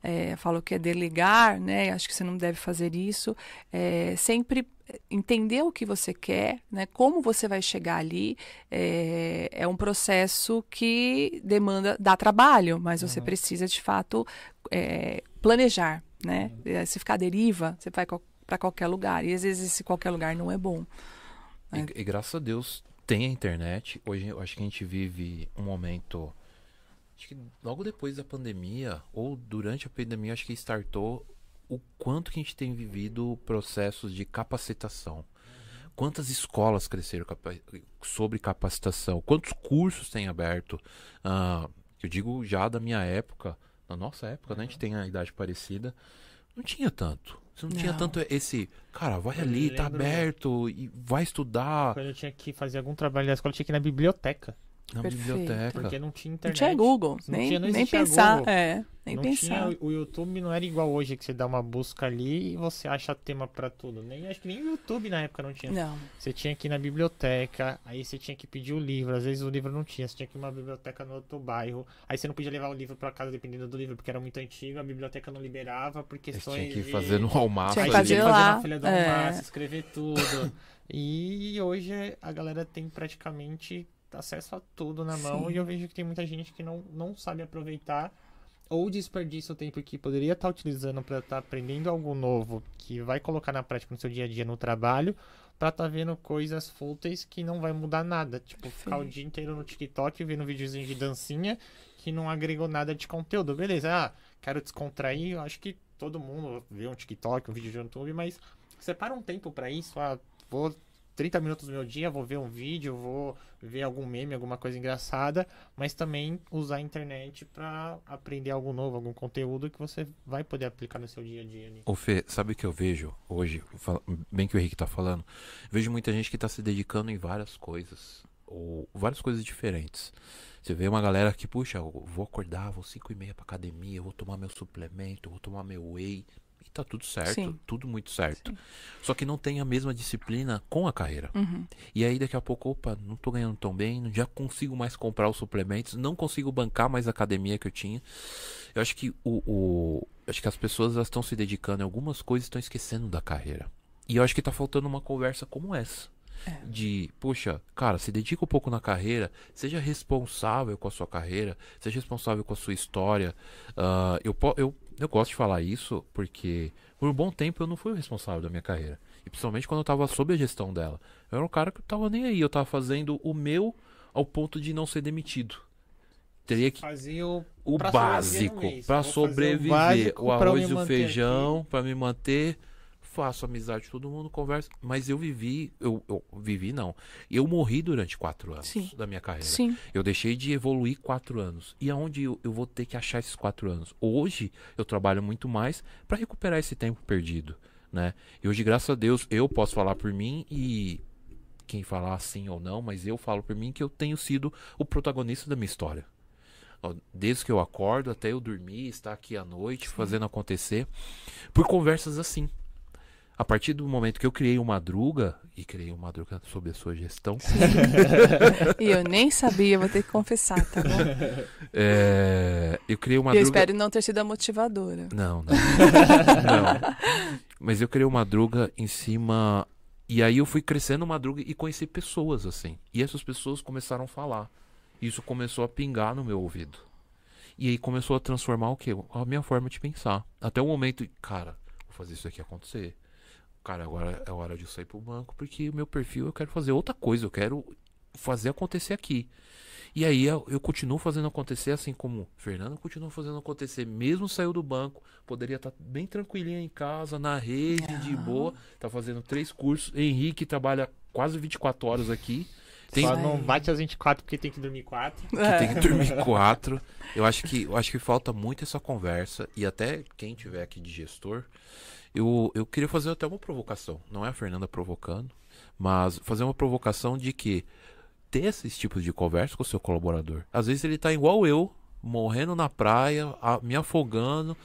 É, falo que é delegar, né? Acho que você não deve fazer isso. É, sempre entender o que você quer, né? Como você vai chegar ali é, é um processo que demanda dá trabalho, mas você precisa de fato é, planejar, né? Se ficar à deriva, você vai para qualquer lugar e às vezes esse qualquer lugar não é bom. E, e graças a Deus tem a internet. Hoje eu acho que a gente vive um momento. Acho que logo depois da pandemia, ou durante a pandemia, acho que startou o quanto que a gente tem vivido processos de capacitação. Quantas escolas cresceram capa- sobre capacitação? Quantos cursos tem aberto? Ah, eu digo já da minha época, na nossa época, né? A gente tem a idade parecida. Não tinha tanto. Você não, tinha Não. tanto esse. Cara, vai Eu ali, tá aberto e vai estudar Quando eu tinha que fazer algum trabalho da escola, eu tinha que ir na biblioteca. Na Perfeito. biblioteca. Porque não tinha Não internet. tinha Google, Não nem, tinha- não nem pensar, Google. é, nem não pensar. tinha, o YouTube não era igual hoje, que você dá uma busca ali e você acha tema pra tudo. Nem, acho que nem o YouTube na época não tinha. Não, Você tinha que ir na biblioteca, aí você tinha que pedir o livro. Às vezes o livro não tinha, você tinha que ir numa biblioteca no outro bairro. Aí você não podia levar o livro pra casa dependendo do livro, porque era muito antigo, a biblioteca não liberava por Eles questões tinham que de... fazer no almoço. Tinha Aí que tinha fazer fazer na folha do é. escrever tudo. e hoje a galera tem praticamente acesso a tudo na mão Sim. e eu vejo que tem muita gente que não, não sabe aproveitar ou desperdiça o tempo que poderia estar utilizando para estar aprendendo algo novo que vai colocar na prática no seu dia a dia no trabalho para estar vendo coisas fúteis que não vai mudar nada. Tipo, ficar o dia inteiro no TikTok vendo videozinho de dancinha que não agregou nada de conteúdo. Beleza, ah, quero descontrair, eu acho que todo mundo vê um TikTok, um vídeo de YouTube, mas separa um tempo para isso, ah, vou 30 minutos do meu dia, vou ver um vídeo, vou ver algum meme, alguma coisa engraçada, mas também usar a internet para aprender algo novo, algum conteúdo que você vai poder aplicar no seu dia a dia. ali. Ô Fê, sabe o que eu vejo hoje? Bem que o Henrique tá falando. Vejo muita gente que tá se dedicando em várias coisas. Ou várias coisas diferentes. Você vê uma galera que, puxa, vou acordar, vou 5 e meia pra academia, vou tomar meu suplemento, vou tomar meu whey. E tá tudo certo, Sim. tudo muito certo. Sim. Só que não tem a mesma disciplina com a carreira. Uhum. E aí daqui a pouco, opa, não tô ganhando tão bem, não- já consigo mais comprar os suplementos, não consigo bancar mais a academia que eu tinha. Eu acho que o, o- acho que as pessoas estão se dedicando em algumas coisas e estão esquecendo da carreira. E eu acho que tá faltando uma conversa como essa. De, poxa, cara, se dedica um pouco na carreira, seja responsável com a sua carreira, seja responsável com a sua história. Ah, eu, eu, eu gosto de falar isso porque por um bom tempo eu não fui o responsável da minha carreira. E principalmente quando eu tava sob a gestão dela. Eu era um cara que eu tava nem aí, eu tava fazendo o meu ao ponto de não ser demitido. Teria que Fazer o, o pra básico para o sobreviver, básico o pra arroz e o feijão para me manter faço amizade com todo mundo, converso. Mas eu vivi, eu, eu vivi não. Eu morri durante quatro anos Sim. da minha carreira. Sim. Eu deixei de evoluir quatro anos. E aonde eu, eu vou ter que achar esses quatro anos? Hoje eu trabalho muito mais para recuperar esse tempo perdido, né? E hoje, graças a Deus, eu posso falar por mim e quem falar sim ou não, mas eu falo por mim que eu tenho sido o protagonista da minha história. Desde que eu acordo até eu dormir, estar aqui à noite fazendo acontecer, por conversas assim. A partir do momento que eu criei o Madruga, e criei o Madruga sob a sua gestão, E eu nem sabia, vou ter que confessar, tá bom? é, eu criei o E eu Madruga. espero não ter sido a motivadora. Não, não. não. Mas eu criei o Madruga em cima. E aí eu fui crescendo o Madruga e conheci pessoas assim. E essas pessoas começaram a falar. Isso começou a pingar no meu ouvido. E aí começou a transformar o quê? A minha forma de pensar. Até o momento, cara, vou fazer isso aqui acontecer. Cara, agora é hora de eu sair pro banco, porque o meu perfil eu quero fazer outra coisa, eu quero fazer acontecer aqui. E aí eu, eu continuo fazendo acontecer, assim como Fernando continua fazendo acontecer, mesmo saiu do banco, poderia estar bem tranquilinha em casa, na rede, de boa, tá fazendo três cursos. Henrique trabalha quase 24 horas aqui. Tem, Só não bate às 24 porque tem que dormir 4. que tem que dormir quatro. Eu acho que eu acho que falta muito essa conversa e até quem tiver aqui de gestor, eu, eu queria fazer até uma provocação. Não é a Fernanda provocando, mas fazer uma provocação de que ter esses tipos de conversa com o seu colaborador. Às vezes ele tá igual eu, morrendo na praia, a- me afogando,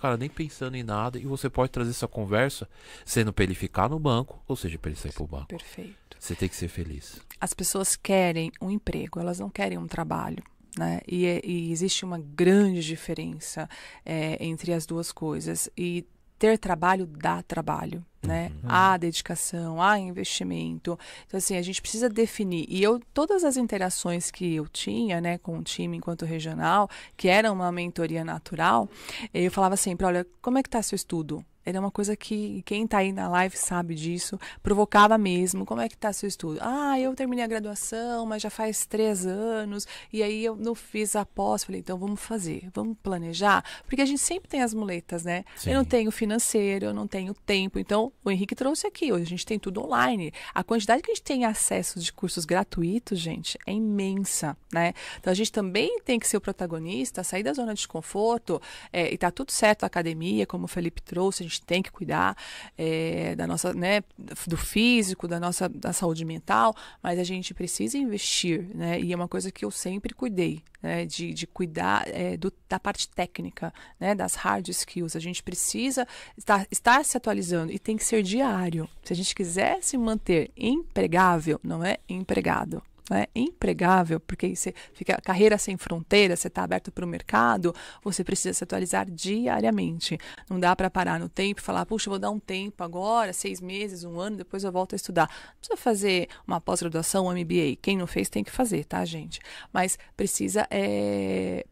cara, nem pensando em nada, e você pode trazer essa conversa sendo pra ele ficar no banco, ou seja, pra ele sair pro banco. Perfeito. Você tem que ser feliz. As pessoas querem um emprego, elas não querem um trabalho. Né? E, é- e existe uma grande diferença é, entre as duas coisas. E ter trabalho dá trabalho, né? Há dedicação, há investimento. Então, assim, a gente precisa definir. E eu, todas as interações que eu tinha, né, com o time enquanto regional, que era uma mentoria natural, eu falava sempre, olha, como é que tá seu estudo? Era uma coisa que quem tá aí na live sabe disso, provocava mesmo. Como é que tá seu estudo? Ah, eu terminei a graduação, mas já faz três anos, e aí eu não fiz a pós. Falei, então vamos fazer, vamos planejar, porque a gente sempre tem as muletas, né? Eu não Sim. tenho financeiro, eu não tenho tempo. Então, o Henrique trouxe aqui, hoje a gente tem tudo online. A quantidade que a gente tem acesso de cursos gratuitos, gente, é imensa, né? Então, a gente também tem que ser o protagonista, sair da zona de conforto, é, e tá tudo certo a academia, como o Felipe trouxe, gente tem que cuidar é, da nossa, né, do físico, da nossa da saúde mental, mas a gente precisa investir, né? E é uma coisa que eu sempre cuidei, né? De, de cuidar é, do, da parte técnica, né? Das hard skills. A gente precisa estar, estar se atualizando e tem que ser diário. Se a gente quiser se manter empregável, não é empregado. Né? Empregável, porque você fica carreira sem fronteira, você está aberto para o mercado, você precisa se atualizar diariamente. Não dá para parar no tempo e falar, puxa, vou dar um tempo agora, seis meses, um ano, depois eu volto a estudar. Não precisa fazer uma pós-graduação, um MBA. Quem não fez tem que fazer, tá, gente? Mas precisa é,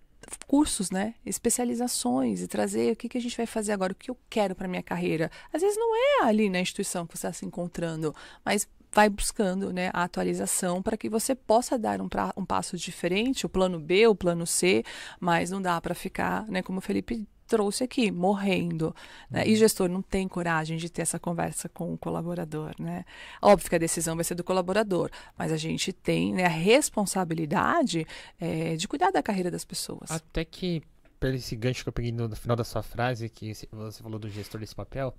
cursos, né? Especializações e trazer o que, que a gente vai fazer agora, o que eu quero para minha carreira. Às vezes não é ali na instituição que você está se encontrando, mas vai buscando né, a atualização para que você possa dar um, pra, um passo diferente, o plano B, o plano C, mas não dá para ficar, né, como o Felipe trouxe aqui, morrendo. Né? E gestor não tem coragem de ter essa conversa com o colaborador. Né? Óbvio que a decisão vai ser do colaborador, mas a gente tem né, a responsabilidade é, de cuidar da carreira das pessoas. Até que, pelo esse gancho que eu peguei no, no final da sua frase, que você falou do gestor desse papel,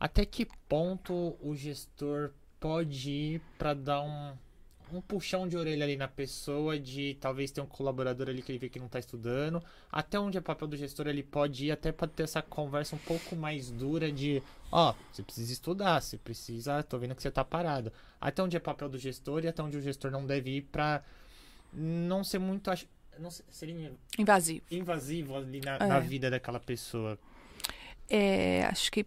até que ponto o gestor pode ir para dar um, um puxão de orelha ali na pessoa, de talvez ter um colaborador ali que ele vê que não tá estudando, até onde é papel do gestor ele pode ir, até para ter essa conversa um pouco mais dura de, ó, você precisa estudar, você precisa, tô vendo que você tá parado. Até onde é papel do gestor e até onde o gestor não deve ir para não ser muito, não ser, seria Invasivo. invasivo ali na, É. na vida daquela pessoa. É, acho que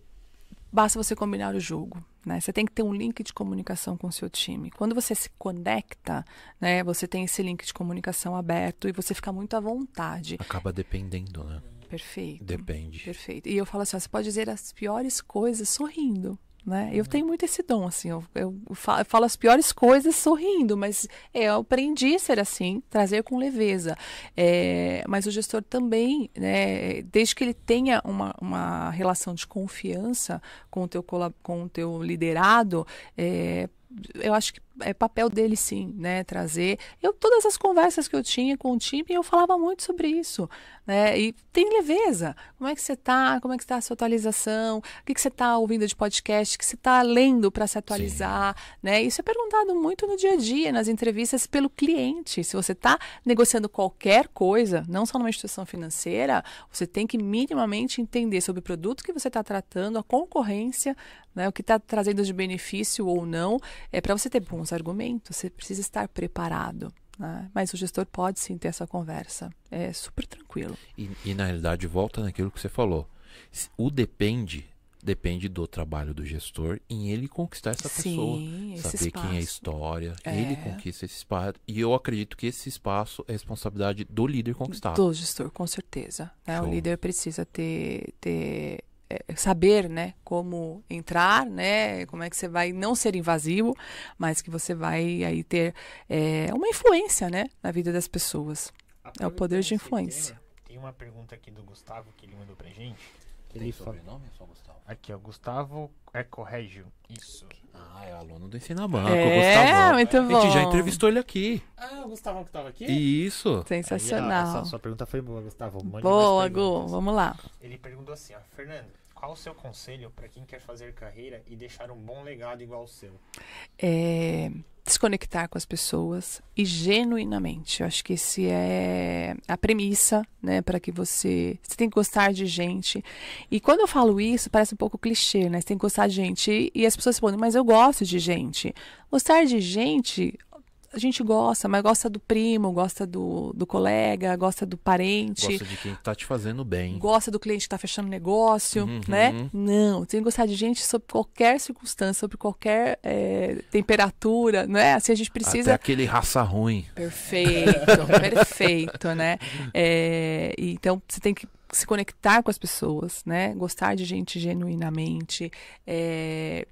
basta você combinar o jogo. Né? Você tem que ter um link de comunicação com o seu time. Quando você se conecta, né, você tem esse link de comunicação aberto e você fica muito à vontade. Acaba dependendo, né? Perfeito. Depende. Perfeito. E eu falo assim, ó, você pode dizer as piores coisas sorrindo. Né? Eu tenho muito esse dom, assim, eu, eu fa- eu falo as piores coisas sorrindo, mas é, eu aprendi a ser assim, trazer com leveza. É, mas o gestor também, né, desde que ele tenha uma, uma relação de confiança com o teu, com o teu liderado, é, eu acho que é papel dele sim, né, trazer. Eu todas as conversas que eu tinha com o time, eu falava muito sobre isso, né? E tem leveza. Como é que você tá? Como é que está a sua atualização? O que que você está ouvindo de podcast? O que você está lendo para se atualizar, né? Isso é perguntado muito no dia a dia, nas entrevistas pelo cliente. Se você está negociando qualquer coisa, não só numa instituição financeira, você tem que minimamente entender sobre o produto que você está tratando, a concorrência, né, o que está trazendo de benefício ou não, é para você ter bons argumentos, você precisa estar preparado. né? Mas o gestor pode sim ter essa conversa. É super tranquilo. E, e, na realidade, volta naquilo que você falou. O depende depende do trabalho do gestor em ele conquistar essa pessoa. Sim, Saber quem é a espaço. história. É. Ele conquista esse espaço. E eu acredito que esse espaço é responsabilidade do líder conquistar. Do gestor, com certeza. né? O líder precisa ter, ter saber, né, como entrar, né, como é que você vai não ser invasivo, mas que você vai aí ter é, uma influência, né, na vida das pessoas. É o poder de influência. tema, Tem uma pergunta aqui do Gustavo que ele mandou pra gente. Ele fala... só Gustavo? Aqui, ó, Gustavo Ecorrégio. Isso. Ah, é aluno do Ensina Banco, É, Gustavo. muito A bom. gente já entrevistou ele aqui. Ah, o Gustavo que tava aqui? Isso. Sensacional. Aí, ó, essa sua pergunta foi boa, Gustavo. Mande Boa, Gu, vamos lá. Ele perguntou assim, ó, Fernando, qual o seu conselho para quem quer fazer carreira e deixar um bom legado igual o seu? é, desconectar com as pessoas e genuinamente. Eu acho que esse é a premissa, né, para que você, você tem que gostar de gente. E quando eu falo isso, parece um pouco clichê, né? Você tem que gostar de gente e, e as pessoas respondem: "Mas eu gosto de gente". Gostar de gente a gente gosta, mas gosta do primo, gosta do, do colega, gosta do parente Gosta de quem tá te fazendo bem. gosta do cliente que está fechando negócio, Uhum. né? Não, tem que gostar de gente sob qualquer circunstância, sobre qualquer é, temperatura, né? Assim a gente Até precisa. aquele raça ruim. Perfeito, perfeito, né? É, então você tem que se conectar com as pessoas, né? Gostar de gente genuinamente é,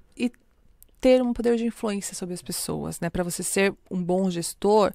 ter um poder de influência sobre as pessoas, né? Para você ser um bom gestor,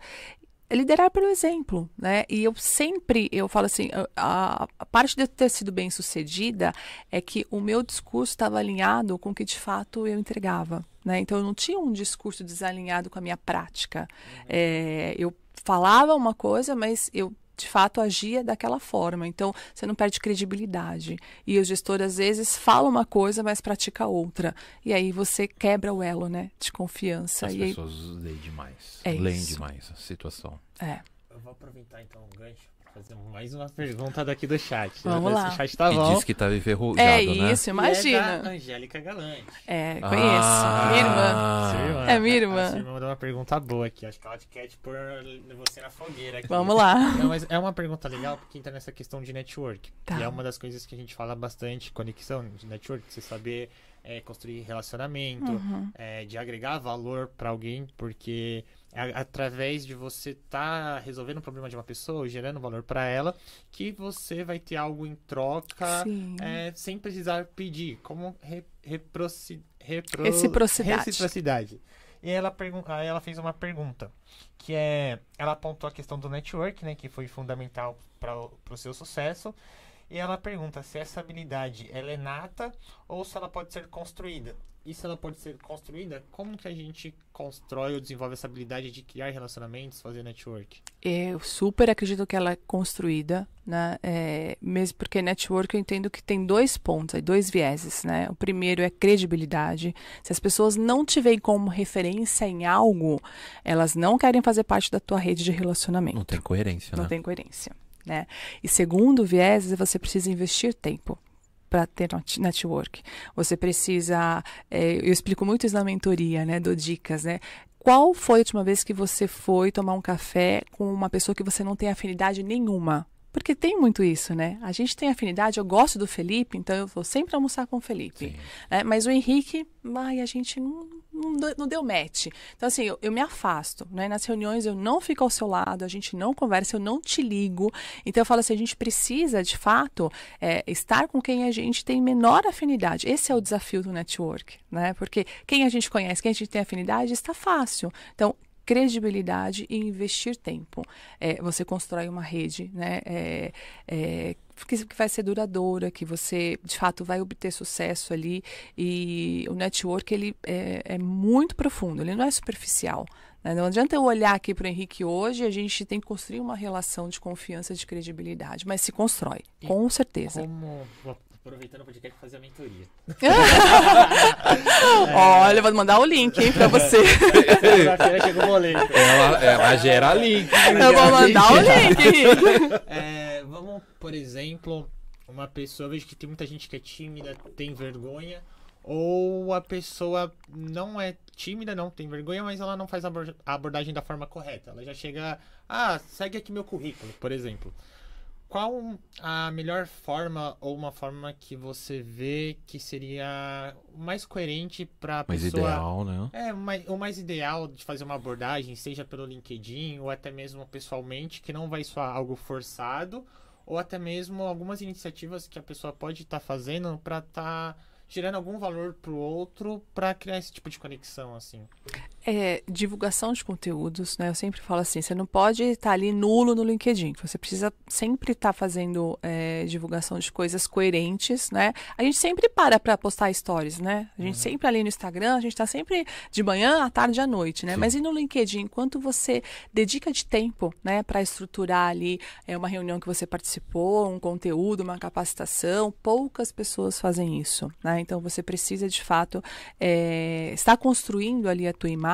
é liderar pelo exemplo, né? E eu sempre, eu falo assim, a, a parte de eu ter sido bem sucedida é que o meu discurso estava alinhado com o que de fato eu entregava, né? Então eu não tinha um discurso desalinhado com a minha prática. É, eu falava uma coisa, mas eu de fato agia daquela forma. Então, você não perde credibilidade. E o gestor, às vezes, fala uma coisa, mas pratica outra. E aí você quebra o elo, né? De confiança. As e aí, pessoas leem demais. É leem isso. demais a situação. é. Eu vou aproveitar então o gancho fazer mais uma pergunta daqui do chat. Vamos lá. O chat tá e bom. disse que tava enferrujado, É né? isso, E É imagina. Angélica Galante. É, conheço. Ah. Minha irmã. Irmã. É minha irmã. A sua irmã mandou uma pergunta boa aqui. Acho que ela te quer te pôr você na fogueira aqui. Vamos lá. Não, mas é uma pergunta legal porque entra nessa questão de network. Tá. E é uma das coisas que a gente fala bastante, conexão de network, você saber é, construir relacionamento, Uhum. é, de agregar valor pra alguém, porque é através de você estar resolvendo o problema de uma pessoa, gerando valor pra ela, que você vai ter algo em troca é, sem precisar pedir, como re, repro- Reciprocidade. reciprocidade. E ela, aí ela fez uma pergunta, que é, ela apontou a questão do network, né, que foi fundamental para o seu sucesso, e ela pergunta se essa habilidade ela é nata ou se ela pode ser construída. Se ela pode ser construída, como que a gente constrói ou desenvolve essa habilidade de criar relacionamentos, fazer network? Eu super acredito que ela é construída, né? É, mesmo porque network eu entendo que tem dois pontos, dois vieses, né? O primeiro é credibilidade. Se as pessoas não te veem como referência em algo, elas não querem fazer parte da tua rede de relacionamento. Não tem coerência, Não né? tem coerência, né? E segundo viés, é você precisa investir tempo para ter net- network. Você precisa, é, eu explico muito isso na mentoria, né, do dicas, né? Qual foi a última vez que você foi tomar um café com uma pessoa que você não tem afinidade nenhuma? Porque tem muito isso, né? A gente tem afinidade, eu gosto do Felipe, então eu vou sempre almoçar com o Felipe. Né? Mas o Henrique, ai, a gente não, não, deu- match. Então, assim, eu, eu me afasto, né? Nas reuniões eu não fico ao seu lado, a gente não conversa, eu não te ligo. Então, eu falo assim, a gente precisa, de fato, é, estar com quem a gente tem menor afinidade. Esse é o desafio do network, né? Porque quem a gente conhece, quem a gente tem afinidade, está fácil. Então, credibilidade e investir tempo. É, você constrói uma rede, né? É, é, que, que vai ser duradoura, que você de fato vai obter sucesso ali e o network ele é, é muito profundo, ele não é superficial. né? Não adianta eu olhar aqui para o Henrique hoje, a gente tem que construir uma relação de confiança, de credibilidade, mas se constrói, E com certeza. Como. Aproveitando o podcast fazer a mentoria. Olha, eu vou mandar o link hein, para você. Chegou o boleto. Ela, ela gera link. Eu vou mandar o link, Henrique. É, vamos, por exemplo, uma pessoa, vejo que tem muita gente que é tímida, tem vergonha, ou a pessoa não é tímida, não tem vergonha, mas ela não faz a abordagem da forma correta. Ela já chega, ah, segue aqui meu currículo, por exemplo. Qual a melhor forma ou uma forma que você vê que seria mais coerente para a Mas pessoa ideal, né? é, o mais, o mais ideal de fazer uma abordagem, seja pelo LinkedIn ou até mesmo pessoalmente, que não vai soar algo forçado, ou até mesmo algumas iniciativas que a pessoa pode estar fazendo para estar gerando algum valor pro outro para criar esse tipo de conexão, assim. É, divulgação de conteúdos, né? Eu sempre falo assim, você não pode estar ali nulo no LinkedIn. Você precisa sempre estar fazendo é, divulgação de coisas coerentes, né? A gente sempre para para postar stories, né? A gente sempre ali no Instagram, a gente está sempre de manhã, à tarde, à noite, né? Sim. Mas e no LinkedIn, enquanto você dedica de tempo, né, para estruturar ali é uma reunião que você participou, um conteúdo, uma capacitação, poucas pessoas fazem isso, né? Então você precisa de fato é, estar construindo ali a tua imagem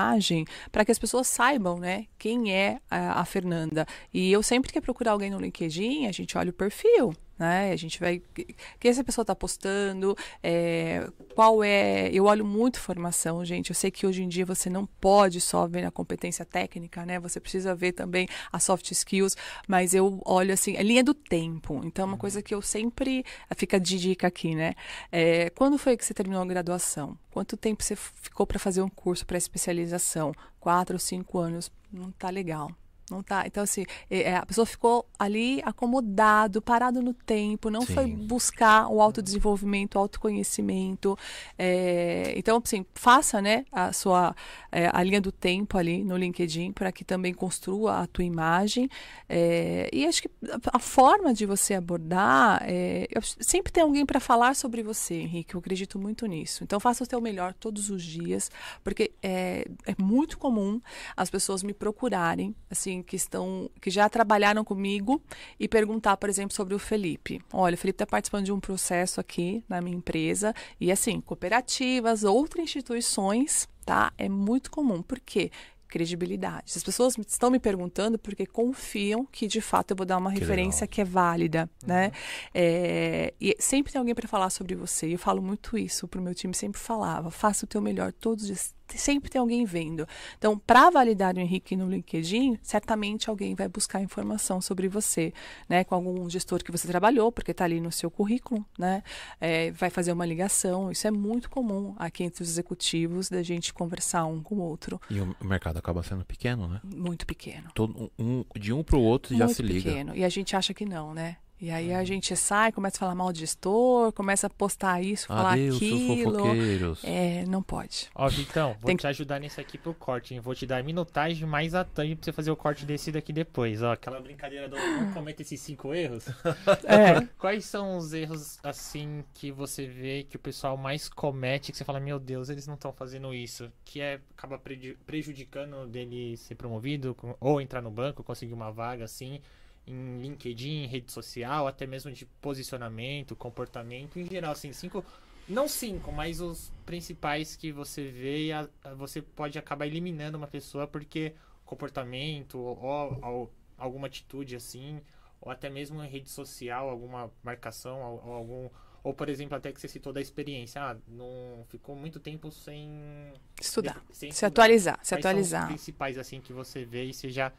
para que as pessoas saibam, né, quem é a, a Fernanda. E eu sempre que procurar alguém no LinkedIn, a gente olha o perfil. Né? A gente vai. O que essa pessoa está postando? é, qual é. Eu olho muito formação, gente. Eu sei que hoje em dia você não pode só ver a competência técnica, né? Você precisa ver também as soft skills, mas eu olho assim, a linha do tempo. Então, é uma coisa que eu sempre. Fica de dica aqui, né? É, quando foi que você terminou a graduação? Quanto tempo você ficou para fazer um curso para especialização? Quatro ou cinco anos? Não tá legal. Não tá. Então, assim, é, é, a pessoa ficou ali acomodado, parado no tempo, não foi Sim. buscar o autodesenvolvimento, o autoconhecimento. É, então, assim, faça, né, a sua é, a linha do tempo ali no LinkedIn para que também construa a tua imagem. É, e acho que a- forma de você abordar, é, sempre tem alguém para falar sobre você, Henrique. Eu acredito muito nisso. Então, faça o teu melhor todos os dias, porque é muito comum as pessoas me procurarem, assim, que estão, que já trabalharam comigo e perguntar, por exemplo, sobre o Felipe. Olha, o Felipe está participando de um processo aqui na minha empresa e assim, cooperativas, outras instituições, tá? É muito comum. Por quê? Credibilidade. As pessoas estão me perguntando porque confiam que de fato eu vou dar uma Que referência legal. que é válida, né? É, e sempre tem alguém para falar sobre você. E eu falo muito isso pro meu time, sempre falava. Faça o teu melhor todos os dias. Sempre tem alguém vendo. Então, para validar o Henrique no LinkedIn, certamente alguém vai buscar informação sobre você, né? Com algum gestor que você trabalhou, porque está ali no seu currículo, né? É, vai fazer uma ligação. Isso é muito comum aqui entre os executivos da gente conversar um com o outro. E o mercado acaba sendo pequeno, né? Muito pequeno. Todo, um, de um pro outro já muito se liga. pequeno. E a gente acha que não, né? E aí a gente sai, começa a falar mal de gestor, começa a postar isso, falar Adeus, seus aquilo. fofoqueiros. É, não pode. Ó, Vitão, vou Tem te ajudar nisso aqui pro corte, hein? Vou te dar minutagem mais a pra você fazer o corte desse daqui depois. Ó, aquela brincadeira do não cometa esses cinco erros. É. Quais são os erros, assim, que você vê que o pessoal mais comete, que você fala, meu Deus, eles não estão fazendo isso, que é, acaba preju- prejudicando dele ser promovido, ou entrar no banco, conseguir uma vaga, assim, em LinkedIn, em rede social, até mesmo de posicionamento, comportamento, em geral, assim, cinco... Não cinco, mas os principais que você vê e a- a- você pode acabar eliminando uma pessoa porque comportamento ou, ou alguma atitude assim, ou até mesmo em rede social, alguma marcação, ou, ou algum. Ou, por exemplo, até que você citou da experiência, ah, não ficou muito tempo sem Estudar. sem Se atualizar, se Quais são os atualizar. principais assim que você vê e você já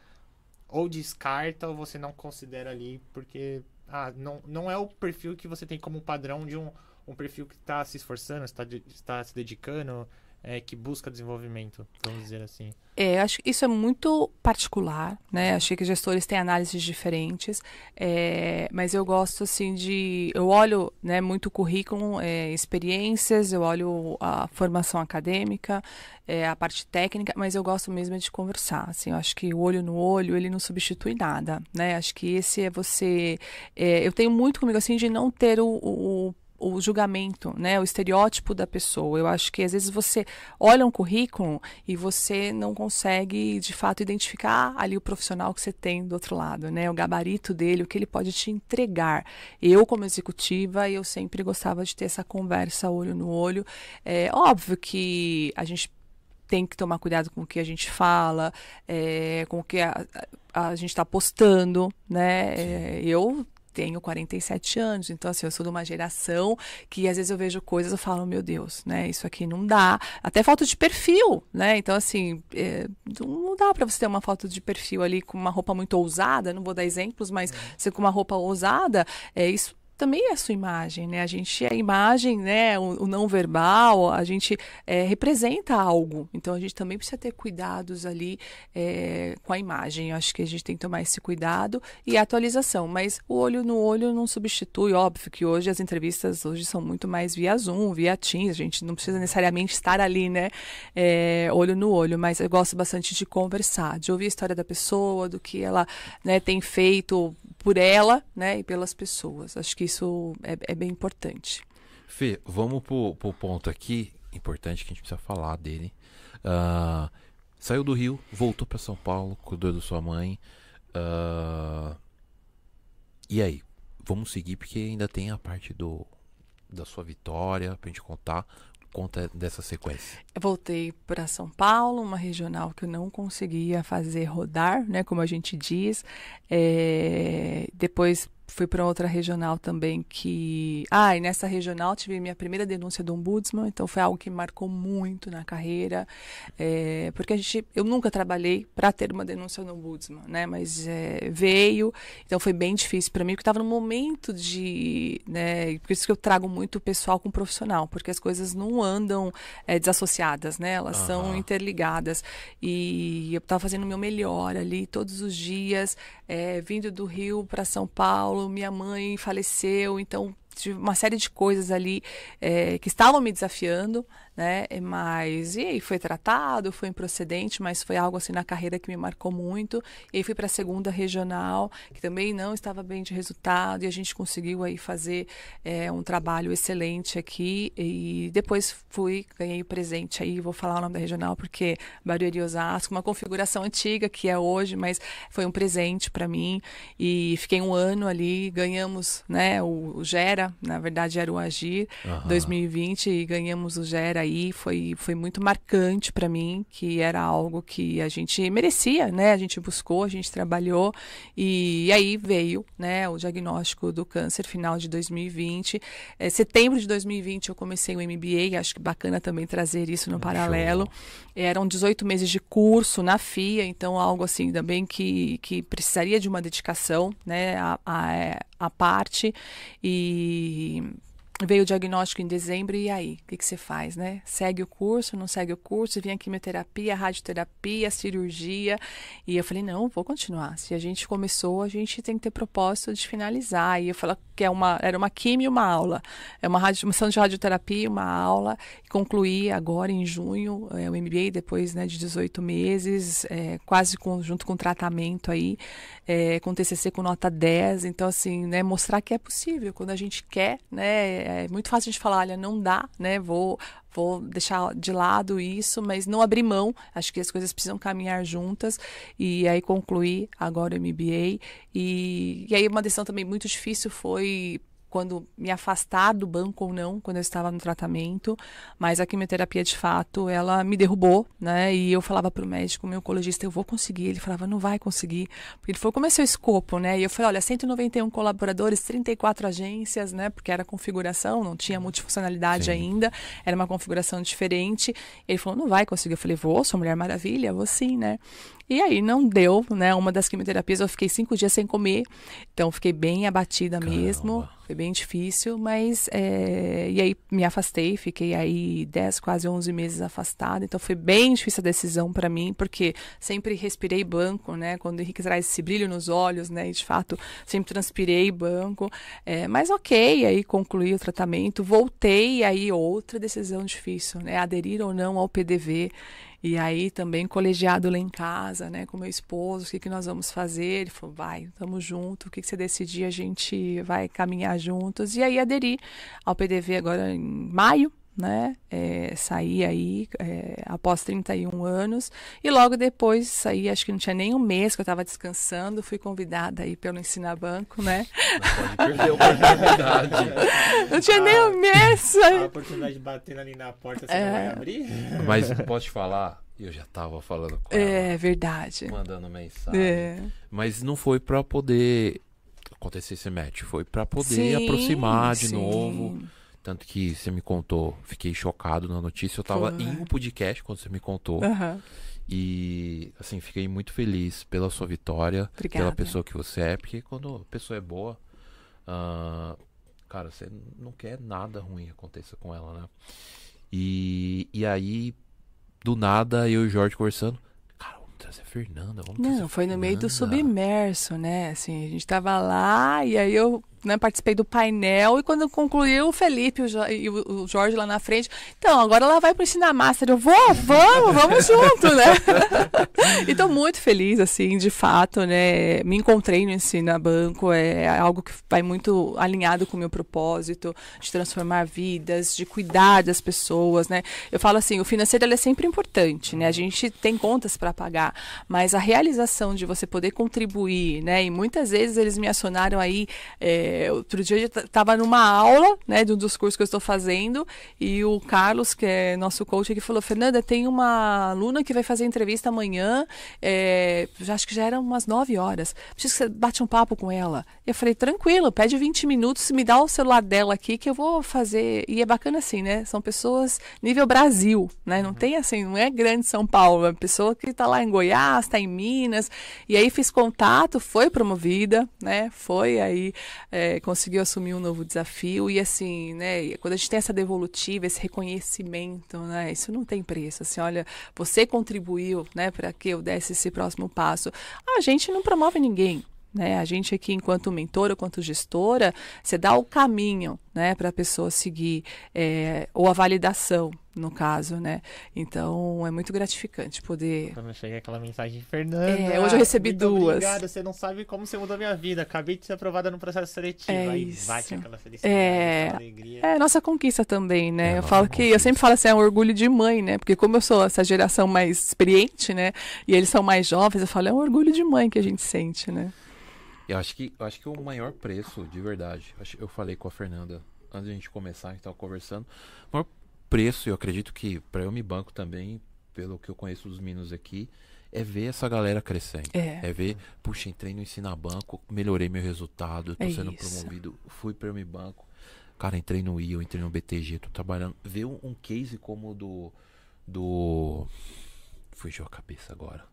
ou descarta ou você não considera ali porque ah, não, não é o perfil que você tem como padrão de um, um perfil que está se esforçando, está, está se dedicando, é, que busca desenvolvimento, vamos dizer assim? É, acho que isso é muito particular, né? Achei que gestores têm análises diferentes, é, mas eu gosto assim de, eu olho, né, muito currículo, é, experiências, eu olho a formação acadêmica, é, a parte técnica, mas eu gosto mesmo de conversar. Assim, eu acho que o olho no olho ele não substitui nada, né? Acho que esse é você, é, eu tenho muito comigo assim de não ter o, o o julgamento, né, o estereótipo da pessoa. Eu acho que às vezes você olha um currículo e você não consegue de fato identificar ali o profissional que você tem do outro lado, né, o gabarito dele, o que ele pode te entregar. Eu como executiva, eu sempre gostava de ter essa conversa olho no olho. É óbvio que a gente tem que tomar cuidado com o que a gente fala, é, com o que a, a, a gente está postando, né? É, eu tenho 47 anos, então assim, eu sou de uma geração que às vezes eu vejo coisas e falo, meu Deus, né, isso aqui não dá, até falta de perfil, né, então assim, é, não dá para você ter uma foto de perfil ali com uma roupa muito ousada, não vou dar exemplos, mas uhum. você com uma roupa ousada, é, isso também é a sua imagem, né? A gente é a imagem, né? O, o não verbal, a gente é, representa algo. Então a gente também precisa ter cuidados ali é, com a imagem. Eu acho que a gente tem que tomar esse cuidado e a atualização. Mas o olho no olho não substitui. Óbvio que hoje as entrevistas hoje são muito mais via Zoom, via Teams. A gente não precisa necessariamente estar ali, né? É, olho no olho. Mas eu gosto bastante de conversar, de ouvir a história da pessoa, do que ela né, tem feito por ela, né? E pelas pessoas. Acho que isso é, é bem importante. Fê, vamos pro, pro ponto aqui, importante que a gente precisa falar dele. Uh, saiu do Rio, voltou para São Paulo, cuidou da sua mãe. Uh, e aí? Vamos seguir porque ainda tem a parte do da sua vitória pra gente contar. Conta dessa sequência. Eu voltei para São Paulo, uma regional que eu não conseguia fazer rodar, né, como a gente diz. É, depois fui para outra regional também que. Ah, e nessa regional tive minha primeira denúncia do ombudsman, então foi algo que me marcou muito na carreira, é, porque a gente, eu nunca trabalhei para ter uma denúncia do ombudsman, né? Mas é, veio, então foi bem difícil para mim, porque estava no momento de. Né, por isso que eu trago muito pessoal com profissional, porque as coisas não andam é, desassociadas, né? Elas uhum. são interligadas. E eu estava fazendo o meu melhor ali todos os dias, vindo do Rio para São Paulo Minha mãe faleceu, então tive uma série de coisas ali é, que estavam me desafiando, né? Mas e aí foi tratado, foi improcedente, mas foi algo assim na carreira que me marcou muito. E aí fui para a segunda regional, que também não estava bem de resultado, e a gente conseguiu aí fazer é, um trabalho excelente aqui. E depois fui, ganhei o presente aí, vou falar o nome da regional porque Barueri Osasco, uma configuração antiga que é hoje, mas foi um presente para mim. E fiquei um ano ali, ganhamos, né? O, o Gera, na verdade era o Agir, uhum. 2020, e ganhamos o Gera aí foi, foi muito marcante para mim, que era algo que a gente merecia, né? A gente buscou, a gente trabalhou e, aí veio, né, o diagnóstico do câncer final de 2020. É, setembro de 2020 eu comecei o MBA, acho que bacana também trazer isso no paralelo. Eram 18 meses de curso na FIA, então algo assim também que, que precisaria de uma dedicação, né, a, a, a parte e Veio o diagnóstico em dezembro, e aí? O que, que você faz, né? Segue o curso, não segue o curso? Vinha a quimioterapia, a radioterapia, a cirurgia. E eu falei, não, vou continuar. Se a gente começou, a gente tem que ter propósito de finalizar. E eu falei que é uma, era uma quimio e uma aula. É uma, radio, sessão de radioterapia, uma aula. Concluí agora em junho é, o MBA, depois né, de 18 meses, é, quase com, junto com tratamento aí, é, com TCC com nota 10. Então, assim, né, mostrar que é possível. Quando a gente quer, né? É muito fácil a gente falar, olha, não dá, né? Vou, vou deixar de lado isso, mas não abrir mão. Acho que as coisas precisam caminhar juntas. E aí concluí agora o MBA. E, e aí uma decisão também muito difícil foi quando me afastar do banco ou não, quando eu estava no tratamento, mas a quimioterapia de fato, ela me derrubou, né? E eu falava para o médico, meu oncologista, eu vou conseguir. Ele falava, não vai conseguir, porque ele falou, como é seu escopo, né? E eu falei, olha, 191 colaboradores, 34 agências, né? Porque era configuração, não tinha multifuncionalidade sim. ainda, era uma configuração diferente. Ele falou, não vai conseguir. Eu falei, vou, sou Mulher Maravilha, vou sim, né? E aí não deu, né? Uma das quimioterapias eu fiquei cinco dias sem comer, então fiquei bem abatida Caramba. mesmo Foi bem difícil, mas. É... E aí me afastei, fiquei aí 10, quase 11 meses afastada. Então foi bem difícil a decisão para mim, porque sempre respirei banco, né? Quando o Henrique traz esse brilho nos olhos, né? E de fato sempre transpirei banco. É... Mas ok, aí concluí o tratamento, voltei, aí outra decisão difícil, né? Aderir ou não ao PDV. E aí também colegiado lá em casa, né, com meu esposo, o que, que nós vamos fazer? Ele falou, vai, estamos juntos, o que, que você decidir, a gente vai caminhar juntos. E aí aderi ao PDV agora em maio, né? É, saí aí é, após 31 anos e logo depois saí, acho que não tinha nem um mês que eu estava descansando, fui convidada aí pelo Ensina Banco, né? Não pode perder a oportunidade. não tinha nem um mês. A oportunidade de bater ali na porta, você é... não vai abrir? Mas posso te falar? Eu já estava falando com ela. É verdade. Mandando mensagem. É. Mas não foi para poder acontecer esse match, foi para poder sim, aproximar de sim. novo tanto que você me contou, fiquei chocado na notícia. Eu tava Foi. em um podcast quando você me contou. Uhum. E, assim, fiquei muito feliz pela sua vitória, Obrigada. pela pessoa que você é, porque quando a pessoa é boa, uh, cara, você não quer nada ruim aconteça com ela, né? E, e aí, do nada, eu e o Jorge conversando. Cara, vamos trazer a Fernanda. Vamos não, foi no meio do submerso, né? Assim, a gente tava lá e aí eu né, participei do painel e quando concluiu o Felipe e o Jorge lá na frente, então agora ela vai para ensinar master. Eu vou, vamos, vamos junto, né? e tô muito feliz, assim, de fato, né? Me encontrei no Ensina Banco, é algo que vai muito alinhado com o meu propósito de transformar vidas, de cuidar das pessoas, né? Eu falo assim, o financeiro é sempre importante, né? A gente tem contas para pagar, mas a realização de você poder contribuir, né? E muitas vezes eles me acionaram aí é, é, outro dia eu estava numa aula, né, de um dos cursos que eu estou fazendo, e o Carlos, que é nosso coach, aqui falou: Fernanda, tem uma aluna que vai fazer entrevista amanhã, é, já, acho que já eram umas 9 horas. Preciso que você bate um papo com ela. E eu falei: tranquilo, pede 20 minutos, me dá o celular dela aqui que eu vou fazer. E é bacana assim, né? São pessoas nível Brasil, né? Não tem assim, não é grande São Paulo, é pessoa que está lá em Goiás, está em Minas. E aí fiz contato, foi promovida, né? Foi aí. É, é, conseguiu assumir um novo desafio e assim, né, quando a gente tem essa devolutiva, esse reconhecimento, né, isso não tem preço. Assim, olha, você contribuiu, né, para que eu desse esse próximo passo. A gente não promove ninguém, né? A gente aqui, enquanto mentora, enquanto gestora, você dá o caminho né, para a pessoa seguir, é, ou a validação, no caso, né? Então é muito gratificante poder. Quando chega aquela mensagem, Fernanda. É, hoje eu recebi duas. Obrigada, você não sabe como você mudou minha vida. Acabei de ser aprovada no processo seletivo. É Aí isso. bate aquela felicidade, é... aquela alegria. É nossa conquista também, né? É, eu falo que conquista. eu sempre falo assim, é um orgulho de mãe, né? Porque como eu sou essa geração mais experiente, né? E eles são mais jovens, eu falo, é um orgulho de mãe que a gente sente, né? Eu acho que, eu acho que o maior preço, de verdade, eu falei com a Fernanda antes de a gente começar, a gente tava conversando. O maior preço, eu acredito que para eu me banco também, pelo que eu conheço dos meninos aqui, é ver essa galera crescendo. É, é ver, puxa, entrei no Ensina Banco, melhorei meu resultado, tô é sendo isso. promovido, fui para eu me banco. Cara, entrei no I, eu entrei no BTG, tô trabalhando. Ver um, um case como o do. Do. Fugiu a cabeça agora.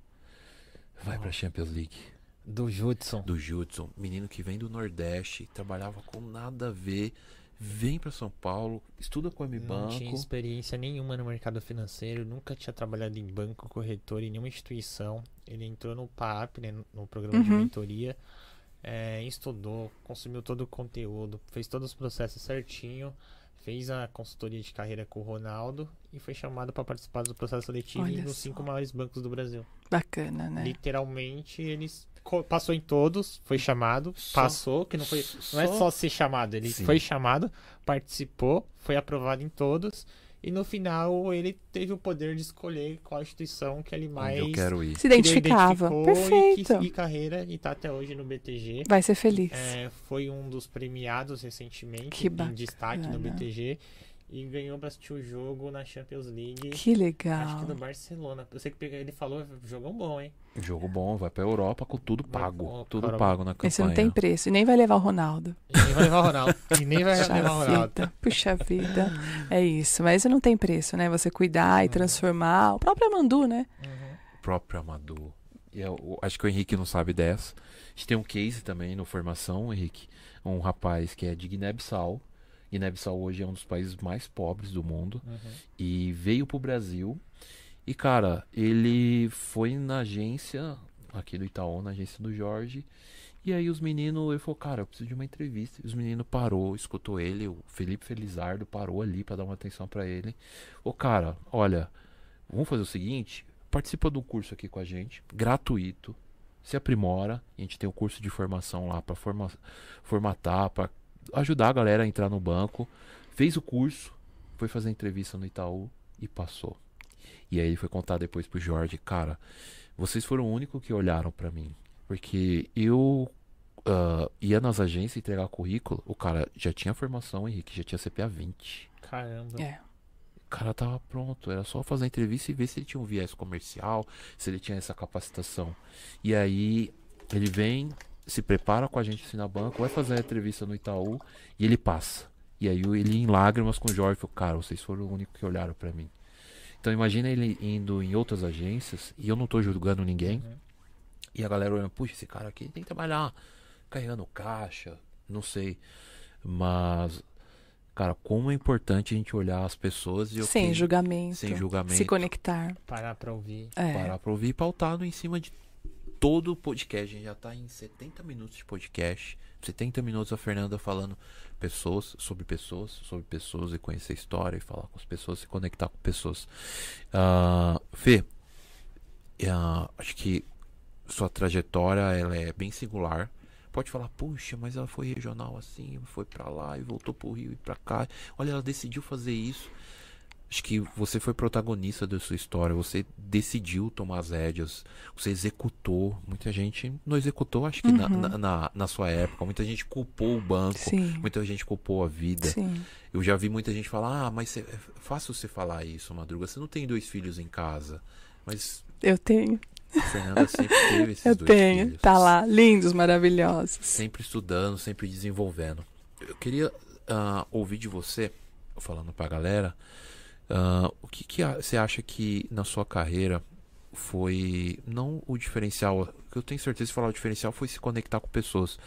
Vai oh. pra Champions League. Do Judson. Do Judson. Menino que vem do Nordeste, trabalhava com nada a ver. Vem para São Paulo, estuda com a M Banco. Não tinha experiência nenhuma no mercado financeiro, nunca tinha trabalhado em banco, corretor, em nenhuma instituição. Ele entrou no PAP, né, no programa uhum. de mentoria, é, estudou, consumiu todo o conteúdo, fez todos os processos certinho fez a consultoria de carreira com o Ronaldo e foi chamado para participar do processo seletivo Olha nos cinco maiores bancos do Brasil. Bacana, né? Literalmente, eles passou em todos, foi chamado, só, passou, que não foi, não é só ser chamado, ele Sim. foi chamado, participou, foi aprovado em todos e no final ele teve o poder de escolher qual instituição que ele mais eu quero ir. se identificava. Perfeito. E quis seguir carreira e tá até hoje no BTG. Vai ser feliz. É, foi um dos premiados recentemente que em destaque no BTG e ganhou pra assistir o jogo na Champions League. Que legal. Acho que no Barcelona. Eu sei que ele falou, jogão bom, hein? Jogo bom, vai pra Europa com tudo pago. Vai, tudo pago na campanha. Esse não tem preço. E nem vai levar o Ronaldo. E nem vai levar o Ronaldo. e nem vai Puxa levar o Ronaldo. Vida. Puxa vida. É isso. Mas isso não tem preço, né? Você cuidar e uhum. transformar. O próprio Amandu, né? Uhum. O próprio Amandu. Eu, acho que o Henrique não sabe dessa. A gente tem um case também no Formação, Henrique um rapaz que é de Guiné-Bissau. Guiné-Bissau hoje é um dos países mais pobres do mundo. Uhum. E veio pro Brasil. E, cara, ele foi na agência aqui do Itaú, na agência do Jorge. E aí os meninos, ele falou, cara, eu preciso de uma entrevista. E os meninos parou, escutou ele, o Felipe Felizardo parou ali para dar uma atenção para ele. Ô, cara, olha, vamos fazer o seguinte, participa do curso aqui com a gente, gratuito. Se aprimora, a gente tem o um curso de formação lá para forma, formatar, para ajudar a galera a entrar no banco. Fez o curso, foi fazer a entrevista no Itaú e passou. E aí ele foi contar depois pro Jorge, cara, vocês foram o único que olharam para mim. Porque eu uh, ia nas agências entregar currículo, o cara já tinha formação, Henrique, já tinha CPA 20. Caramba. É. O cara tava pronto, era só fazer a entrevista e ver se ele tinha um viés comercial, se ele tinha essa capacitação. E aí ele vem, se prepara com a gente assim na banca, vai fazer a entrevista no Itaú e ele passa. E aí ele em lágrimas com o Jorge falou, cara, vocês foram o único que olharam para mim. Então imagina ele indo em outras agências, e eu não tô julgando ninguém, Uhum. e a galera olhando, puxa, esse cara aqui tem que trabalhar carregando caixa, não sei. Mas, cara, como é importante a gente olhar as pessoas e Sem julgamento. sem julgamento. Se conectar. Parar pra ouvir. É. parar pra ouvir pautado em cima de todo o podcast. A gente já tá em 70 minutos de podcast. 70 minutos a Fernanda falando pessoas, sobre pessoas, sobre pessoas e conhecer a história e falar com as pessoas, se conectar com pessoas. Ah, Fê, ah, acho que sua trajetória ela é bem singular. Pode falar, puxa, mas ela foi regional assim, foi pra lá e voltou pro Rio e pra cá. Olha, ela decidiu fazer isso. Acho que você foi protagonista da sua história, você decidiu tomar as rédeas, você executou. Muita gente não executou, acho que na, Uhum. na, na- na sua época. Muita gente culpou o banco, Sim. muita gente culpou a vida. Sim. Eu já vi muita gente falar: ah, mas cê- é fácil você falar isso, Madruga. Você não tem dois filhos em casa. Mas Eu tenho. a Fernanda sempre teve esses Eu dois tenho. filhos. Tá lá. Lindos, maravilhosos. Sempre estudando, sempre desenvolvendo. Eu queria ah, ouvir de você, falando pra galera, ah, o que, que você acha que na sua carreira foi. Não o diferencial, que eu tenho certeza de falar o diferencial foi se conectar com pessoas.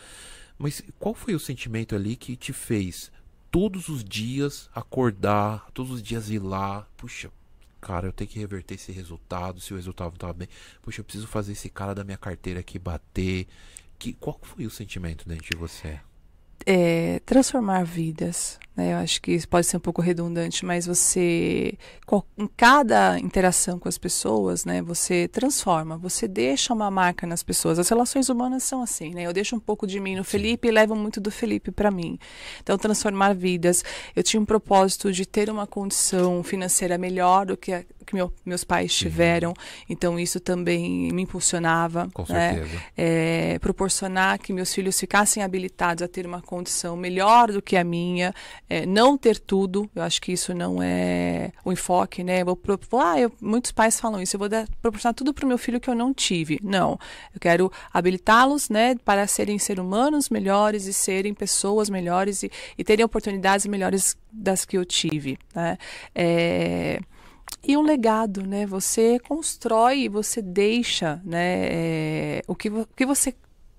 Mas qual foi o sentimento ali que te fez todos os dias acordar, todos os dias ir lá? Puxa, cara, eu tenho que reverter esse resultado. Se o resultado não tava bem, puxa, eu preciso fazer esse cara da minha carteira aqui bater. Que, qual foi o sentimento dentro de você? é, transformar vidas. Né? Eu acho que isso pode ser um pouco redundante, mas você, em cada interação com as pessoas, né, você transforma, você deixa uma marca nas pessoas. As relações humanas são assim, né? Eu deixo um pouco de mim no Felipe e levo muito do Felipe para mim. Então, transformar vidas. Eu tinha um propósito de ter uma condição financeira melhor do que a que meu- meus pais tiveram, então isso também me impulsionava. Com né? certeza. é, proporcionar que meus filhos ficassem habilitados a ter uma condição melhor do que a minha, é, não ter tudo, eu acho que isso não é o enfoque, né? Vou pro- ah, eu- muitos pais falam isso, eu vou dar, proporcionar tudo para o meu filho que eu não tive. Não, eu quero habilitá-los, né, para serem seres humanos melhores e serem pessoas melhores e, e terem oportunidades melhores das que eu tive, né? É, e um legado, né? Você constrói, você deixa, né? é, o, que, o que você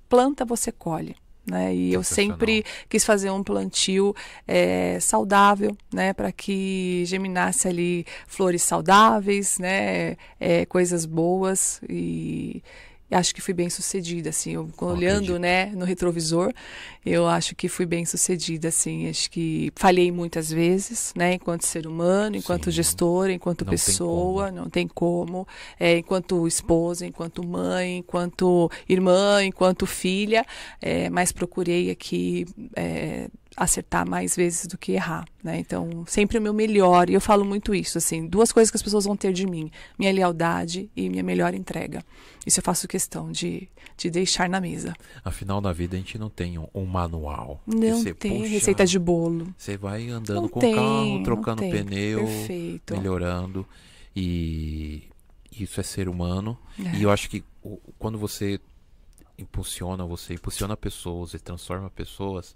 planta, você colhe. Né? E eu sempre quis fazer um plantio é, saudável, né? Para que germinasse ali flores saudáveis, né? É, coisas boas e acho que fui bem sucedida, assim, eu, olhando, né, no retrovisor, eu acho que fui bem sucedida, assim, acho que falhei muitas vezes, né, enquanto ser humano, enquanto Sim. gestora, enquanto Não tem pessoa, como. não tem como, é, enquanto esposa, enquanto mãe, enquanto irmã, enquanto filha, é, mas procurei aqui é, acertar mais vezes do que errar, né? Então, sempre o meu melhor, e eu falo muito isso, assim, duas coisas que as pessoas vão ter de mim, minha lealdade e minha melhor entrega. Isso eu faço questão de, de deixar na mesa. Afinal, na vida a gente não tem um, um manual. Não você tem puxa, receita de bolo. Você vai andando Não com tem, o carro, trocando pneu, Perfeito. melhorando. E isso é ser humano. É. E eu acho que quando você impulsiona, você impulsiona pessoas e transforma pessoas,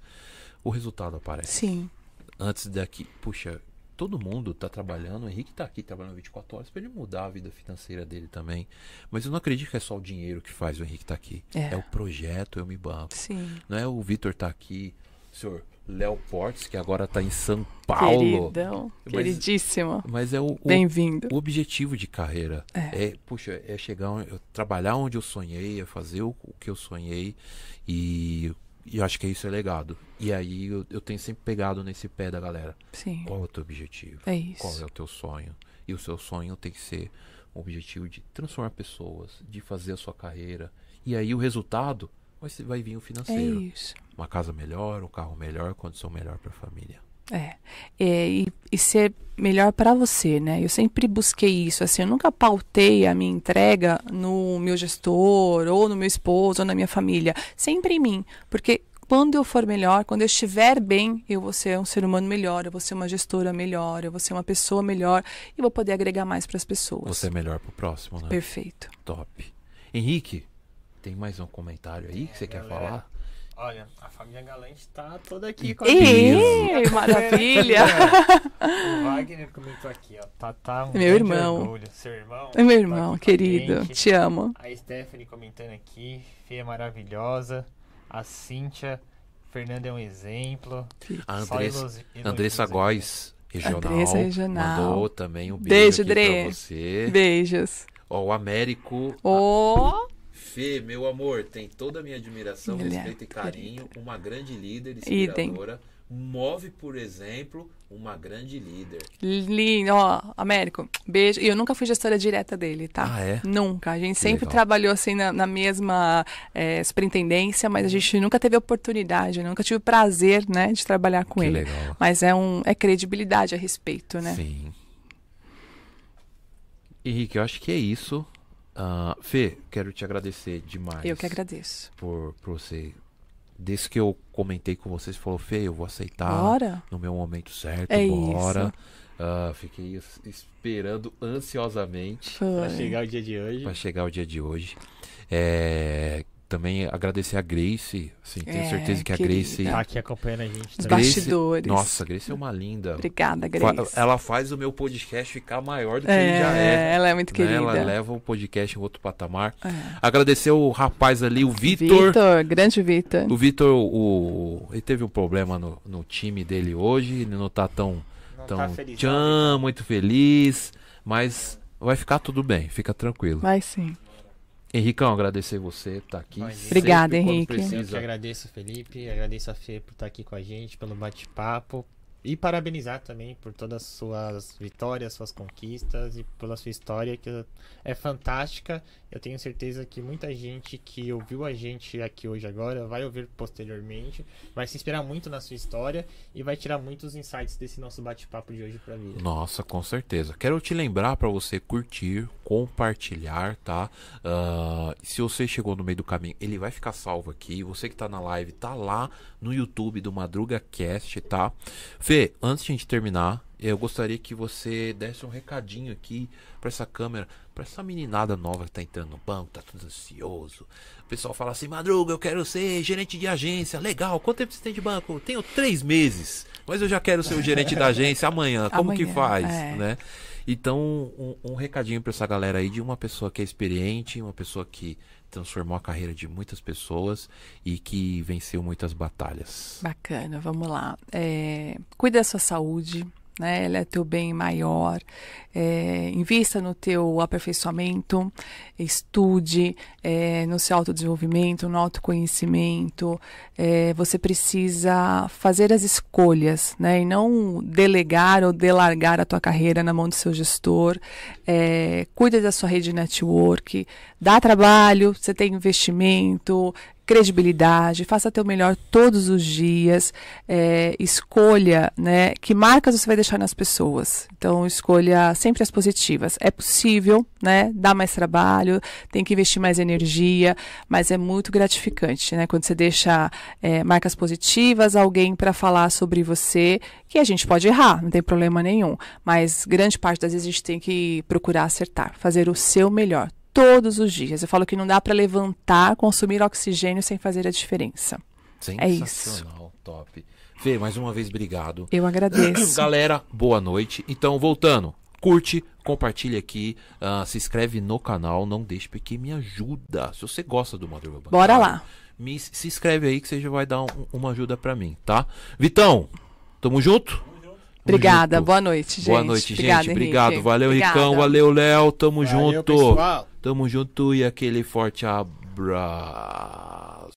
o resultado aparece. Sim, Antes daqui, puxa, todo mundo tá trabalhando, o Henrique tá aqui trabalhando 24 horas pra ele mudar a vida financeira dele também. Mas eu não acredito que é só o dinheiro que faz o Henrique tá aqui. É. É, o projeto, eu me banco. sim. Não é o Vitor tá aqui senhor Léo Portes, que agora tá em São Paulo. Queridão, Mas- queridíssimo. Mas é o, o, Bem-vindo. o objetivo de carreira. É. É, puxa, é chegar, trabalhar onde eu sonhei, é fazer o, o que eu sonhei e, e eu acho que isso é legado. E aí eu, eu tenho sempre pegado nesse pé da galera. Sim, Qual é o teu objetivo? é isso. Qual é o teu sonho? E o seu sonho tem que ser um objetivo de transformar pessoas, de fazer a sua carreira. E aí o resultado vai, vai vir o É financeiro. isso. Uma casa melhor, um carro melhor, condição melhor para a família. É. É, e, e ser melhor para você, né? Eu sempre busquei isso, assim, eu nunca pautei a minha entrega no meu gestor, ou no meu esposo, ou na minha família. Sempre em mim. Porque quando eu for melhor, quando eu estiver bem, eu vou ser um ser humano melhor, eu vou ser uma gestora melhor, eu vou ser uma pessoa melhor e vou poder agregar mais para as pessoas. Você é melhor pro próximo, né? Perfeito. Top. Henrique, tem mais um comentário aí que você quer galera. falar? Olha, a família Galante tá toda aqui com a gente. Ei, maravilha! O Wagner comentou aqui, ó. Tatá, um Meu irmão. orgulho. Seu irmão. É meu tá irmão, a querido, te amo. A Stephanie comentando aqui, Fê é maravilhosa. A Cíntia, Fernanda é um exemplo. A Andressa, Andressa. Góes, regional, Andressa Regional. mandou também um Beijo, beijo, aqui Dre. pra você. Beijos. Ó, o Américo. Ô, Fê, meu amor, tem toda a minha admiração, Ele é respeito e carinho. Uma grande líder, Idem. inspiradora. Move, por exemplo, uma grande líder. lindo. Ó, Américo, beijo. E eu nunca fui gestora direta dele, tá? Ah, é? Nunca. A gente sempre legal. trabalhou assim na, na mesma eh, superintendência, mas a gente nunca teve oportunidade, nunca tive o prazer, né, de trabalhar com que ele. legal. Mas é um é credibilidade a respeito, né? Sim. Henrique, eu acho que é isso. Ah, Fê, quero te agradecer demais. Eu que agradeço. Por, por você. Desde que eu comentei com você, você falou, Fê, eu vou aceitar Bora. no meu momento certo, É bora. Ah, fiquei es- esperando ansiosamente Pra Foi. chegar o dia de hoje. para chegar o dia de hoje. É, também agradecer a Grace. Assim, tenho É, certeza que a querida. Grace. Tá aqui acompanhando a gente Os bastidores. Nossa, a Grace é uma linda. Obrigada, Fa- Grace. Ela faz o meu podcast ficar maior do que ele já é, é. ela é muito né? querida. Ela leva o podcast em outro patamar. É. Agradecer o rapaz ali, o Vitor. Vitor, grande Vitor. O Vitor, o, ele teve um problema no, no time dele hoje, ele não tá tão, Não tão tá feliz. tchan, muito feliz, mas vai ficar tudo bem, fica tranquilo. Vai sim. Henricão, agradecer você, tá aqui. Obrigada, Henrique. Eu que Precisa. agradeço, Felipe. Agradeço a Fê por estar aqui com a gente, pelo bate-papo. E parabenizar também por todas as suas vitórias, suas conquistas e pela sua história, que é fantástica. Eu tenho certeza que muita gente que ouviu a gente aqui hoje agora vai ouvir posteriormente, vai se inspirar muito na sua história e vai tirar muitos insights desse nosso bate-papo de hoje pra vida. Nossa, com certeza. Quero te lembrar para você curtir, compartilhar, tá? Ah, se você chegou no meio do caminho, ele vai ficar salvo aqui. Você que tá na live, tá lá no YouTube do Madruga Cast, tá? Fê, antes de a gente terminar, eu gostaria que você desse um recadinho aqui para essa câmera, para essa meninada nova que tá entrando no banco, tá tudo ansioso. O pessoal fala assim: Madruga, eu quero ser gerente de agência. Legal, quanto tempo você tem de banco? Tenho três meses, mas eu já quero ser o gerente da agência amanhã. Como que Amanhã, faz, é. né? Então, um, um recadinho para essa galera aí de uma pessoa que é experiente, uma pessoa que transformou a carreira de muitas pessoas e que venceu muitas batalhas. Bacana, vamos lá. É, cuida da sua saúde, né? Ela é teu bem maior. É, invista no teu aperfeiçoamento, estude é, no seu autodesenvolvimento, no autoconhecimento. É, você precisa fazer as escolhas, né? E não delegar ou delargar a tua carreira na mão do seu gestor. É, cuida da sua rede de network, dá trabalho, você tem investimento, credibilidade, faça teu melhor todos os dias, é, escolha, né, que marcas você vai deixar nas pessoas. Então escolha sempre as positivas. É possível, né, dá mais trabalho, tem que investir mais energia, mas é muito gratificante, né, quando você deixa é, marcas positivas, alguém para falar sobre você, que a gente pode errar, não tem problema nenhum, mas grande parte das vezes a gente tem que procurar acertar, fazer o seu melhor todos os dias. Eu falo que não dá para levantar, consumir oxigênio sem fazer a diferença. É isso. Sensacional, top. Fê, mais uma vez, obrigado. Eu agradeço. Galera, boa noite. Então, voltando, curte, compartilha aqui, ah, se inscreve no canal, não deixe porque me ajuda. Se você gosta do Madruga Bancário, Bora lá. me, se inscreve aí que você já vai dar um- uma ajuda pra mim, tá? Vitão, tamo junto? Obrigada, junto. boa noite, gente. Boa noite, Obrigada, gente. Henrique. Obrigado. Valeu, Obrigada. Ricão. Valeu, Léo. Tamo Valeu, junto. pessoal. Tamo junto e aquele forte abraço.